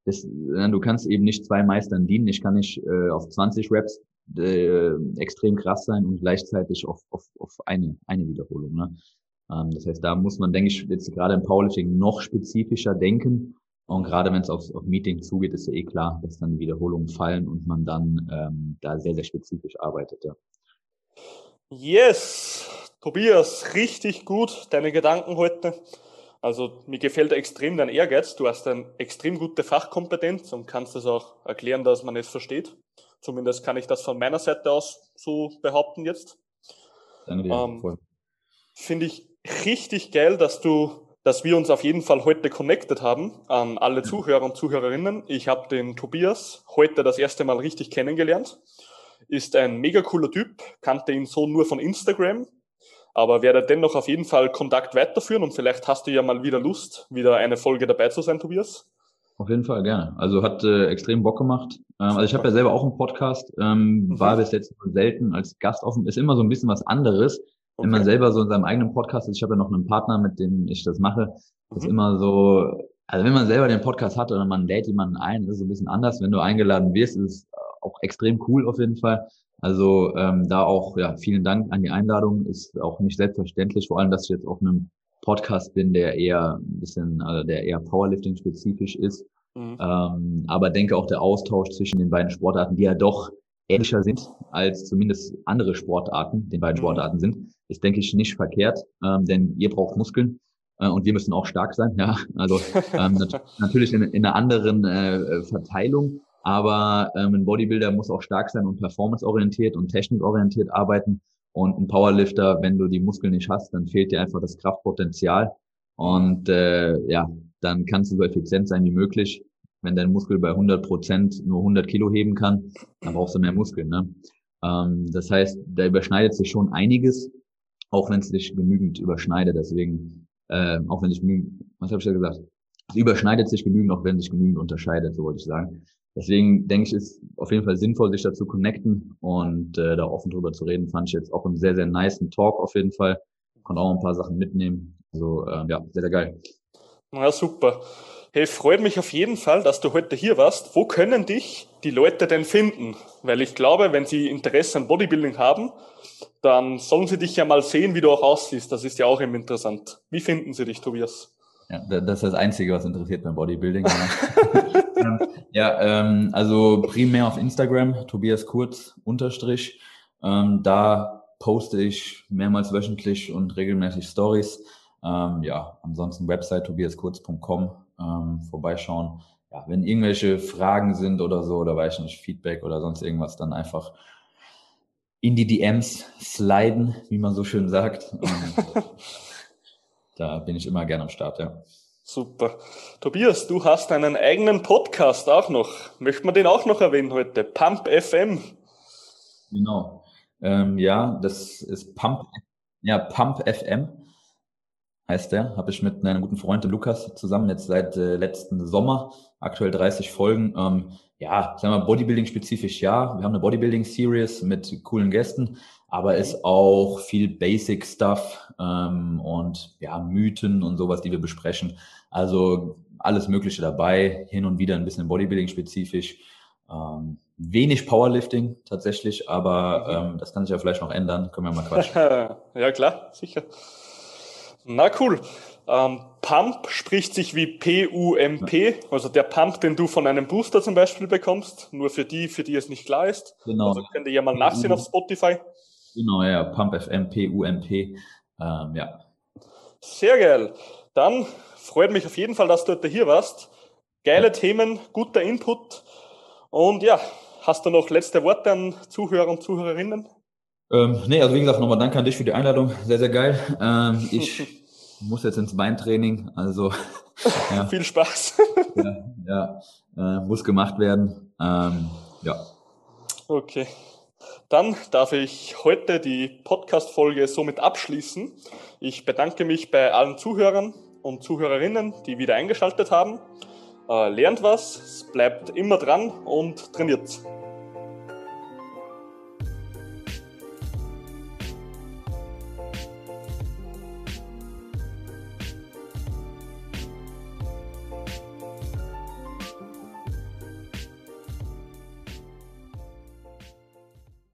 das, du kannst eben nicht zwei Meistern dienen. Ich kann nicht äh, auf 20 Reps äh, extrem krass sein und gleichzeitig auf, auf, auf eine, eine Wiederholung. Ne? Ähm, das heißt, da muss man, denke ich, jetzt gerade im Powerlifting noch spezifischer denken. Und gerade wenn es auf, auf Meeting zugeht, ist ja eh klar, dass dann Wiederholungen fallen und man dann ähm, da sehr, sehr spezifisch arbeitet. Ja. Yes, Tobias, richtig gut, deine Gedanken heute. Also mir gefällt extrem dein Ehrgeiz. Du hast eine extrem gute Fachkompetenz und kannst das auch erklären, dass man es versteht. Zumindest kann ich das von meiner Seite aus so behaupten jetzt. Ähm, Finde ich richtig geil, dass du dass wir uns auf jeden Fall heute connected haben an alle Zuhörer und Zuhörerinnen. Ich habe den Tobias heute das erste Mal richtig kennengelernt. Ist ein mega cooler Typ, kannte ihn so nur von Instagram, aber werde dennoch auf jeden Fall Kontakt weiterführen und vielleicht hast du ja mal wieder Lust, wieder eine Folge dabei zu sein, Tobias. Auf jeden Fall gerne. Also hat äh, extrem Bock gemacht. Ähm, also ich habe ja selber auch einen Podcast, ähm, mhm. war bis jetzt selten als Gast offen. Ist immer so ein bisschen was anderes, okay. wenn man selber so in seinem eigenen Podcast ist. Ich habe ja noch einen Partner, mit dem ich das mache. Das mhm. ist immer so, also wenn man selber den Podcast hat oder man lädt jemanden ein, ist es ein bisschen anders. Wenn du eingeladen wirst, ist es auch extrem cool auf jeden Fall. Also ähm, da auch ja vielen Dank an die Einladung. Ist auch nicht selbstverständlich, vor allem, dass ich jetzt auf einem Podcast bin, der eher ein bisschen, also der eher Powerlifting spezifisch ist. Mhm. Ähm, aber denke auch der Austausch zwischen den beiden Sportarten, die ja doch ähnlicher sind als zumindest andere Sportarten, den beiden mhm. Sportarten sind, ist denke ich nicht verkehrt, ähm, denn ihr braucht Muskeln äh, und wir müssen auch stark sein. Ja, also ähm, nat *laughs* natürlich in, in, einer anderen äh, Verteilung, aber ähm, ein Bodybuilder muss auch stark sein und performanceorientiert und technikorientiert arbeiten. Und ein Powerlifter, wenn du die Muskeln nicht hast, dann fehlt dir einfach das Kraftpotenzial. Und äh, ja, dann kannst du so effizient sein wie möglich. Wenn dein Muskel bei 100 Prozent nur 100 Kilo heben kann, dann brauchst du mehr Muskeln. Ne? Ähm, das heißt, da überschneidet sich schon einiges, auch wenn es sich genügend überschneidet. Deswegen, äh, auch wenn sich genügend, was habe ich da gesagt? Es überschneidet sich genügend, auch wenn sich genügend unterscheidet, so wollte ich sagen. Deswegen denke ich, ist auf jeden Fall sinnvoll, sich dazu connecten und äh, da offen drüber zu reden, fand ich jetzt auch einen sehr, sehr nice Talk auf jeden Fall. Konnte auch ein paar Sachen mitnehmen. Also äh, ja, sehr, sehr geil. Ja, super. Hey, freut mich auf jeden Fall, dass du heute hier warst. Wo können dich die Leute denn finden? Weil ich glaube, wenn sie Interesse an Bodybuilding haben, dann sollen sie dich ja mal sehen, wie du auch aussiehst. Das ist ja auch immer interessant. Wie finden sie dich, Tobias? Ja, das ist das Einzige, was interessiert beim Bodybuilding. *laughs* ja, ähm, also primär auf Instagram, Tobias Kurz unterstrich. Ähm, da poste ich mehrmals wöchentlich und regelmäßig Stories. Ähm, ja, ansonsten Website tobiaskurz.com ähm, vorbeischauen. Ja, wenn irgendwelche Fragen sind oder so, oder weiß ich nicht, Feedback oder sonst irgendwas, dann einfach in die DMs sliden, wie man so schön sagt. *laughs* Da bin ich immer gerne am Start, ja. Super. Tobias, du hast einen eigenen Podcast auch noch. Möchten wir den auch noch erwähnen heute? Pump FM. Genau. Ähm, ja, das ist Pump, ja, Pump FM heißt der. Habe ich mit einem guten Freund, Lukas, zusammen jetzt seit äh, letzten Sommer. Aktuell 30 Folgen. Ähm, ja, sagen wir Bodybuilding-spezifisch ja. Wir haben eine Bodybuilding-Series mit coolen Gästen, aber ist auch viel Basic-Stuff ähm, und ja, Mythen und sowas, die wir besprechen. Also alles Mögliche dabei, hin und wieder ein bisschen Bodybuilding-spezifisch. Ähm, wenig Powerlifting tatsächlich, aber mhm. ähm, das kann sich ja vielleicht noch ändern. Können wir mal quatschen. *laughs* ja, klar, sicher. Na cool. Ähm, Pump spricht sich wie P-U-M-P, also der Pump, den du von einem Booster zum Beispiel bekommst, nur für die, für die es nicht klar ist. Genau. Also könnt ihr ja mal nachsehen auf Spotify. Genau, ja, Pump FM, P-U-M-P. Ähm, ja. Sehr geil. Dann freut mich auf jeden Fall, dass du heute hier warst. Geile Themen, guter Input. Und ja, hast du noch letzte Worte an Zuhörer und Zuhörerinnen? Ähm, nee, also wie gesagt, nochmal danke an dich für die Einladung. Sehr, sehr geil. Ähm, ich *laughs* muss jetzt ins Beintraining, also *laughs* ja. viel Spaß. ja, ja äh, muss gemacht werden. Ähm, ja. Okay. Dann darf ich heute die Podcast-Folge somit abschließen. Ich bedanke mich bei allen Zuhörern und Zuhörerinnen, die wieder eingeschaltet haben. Äh, lernt was, bleibt immer dran und trainiert.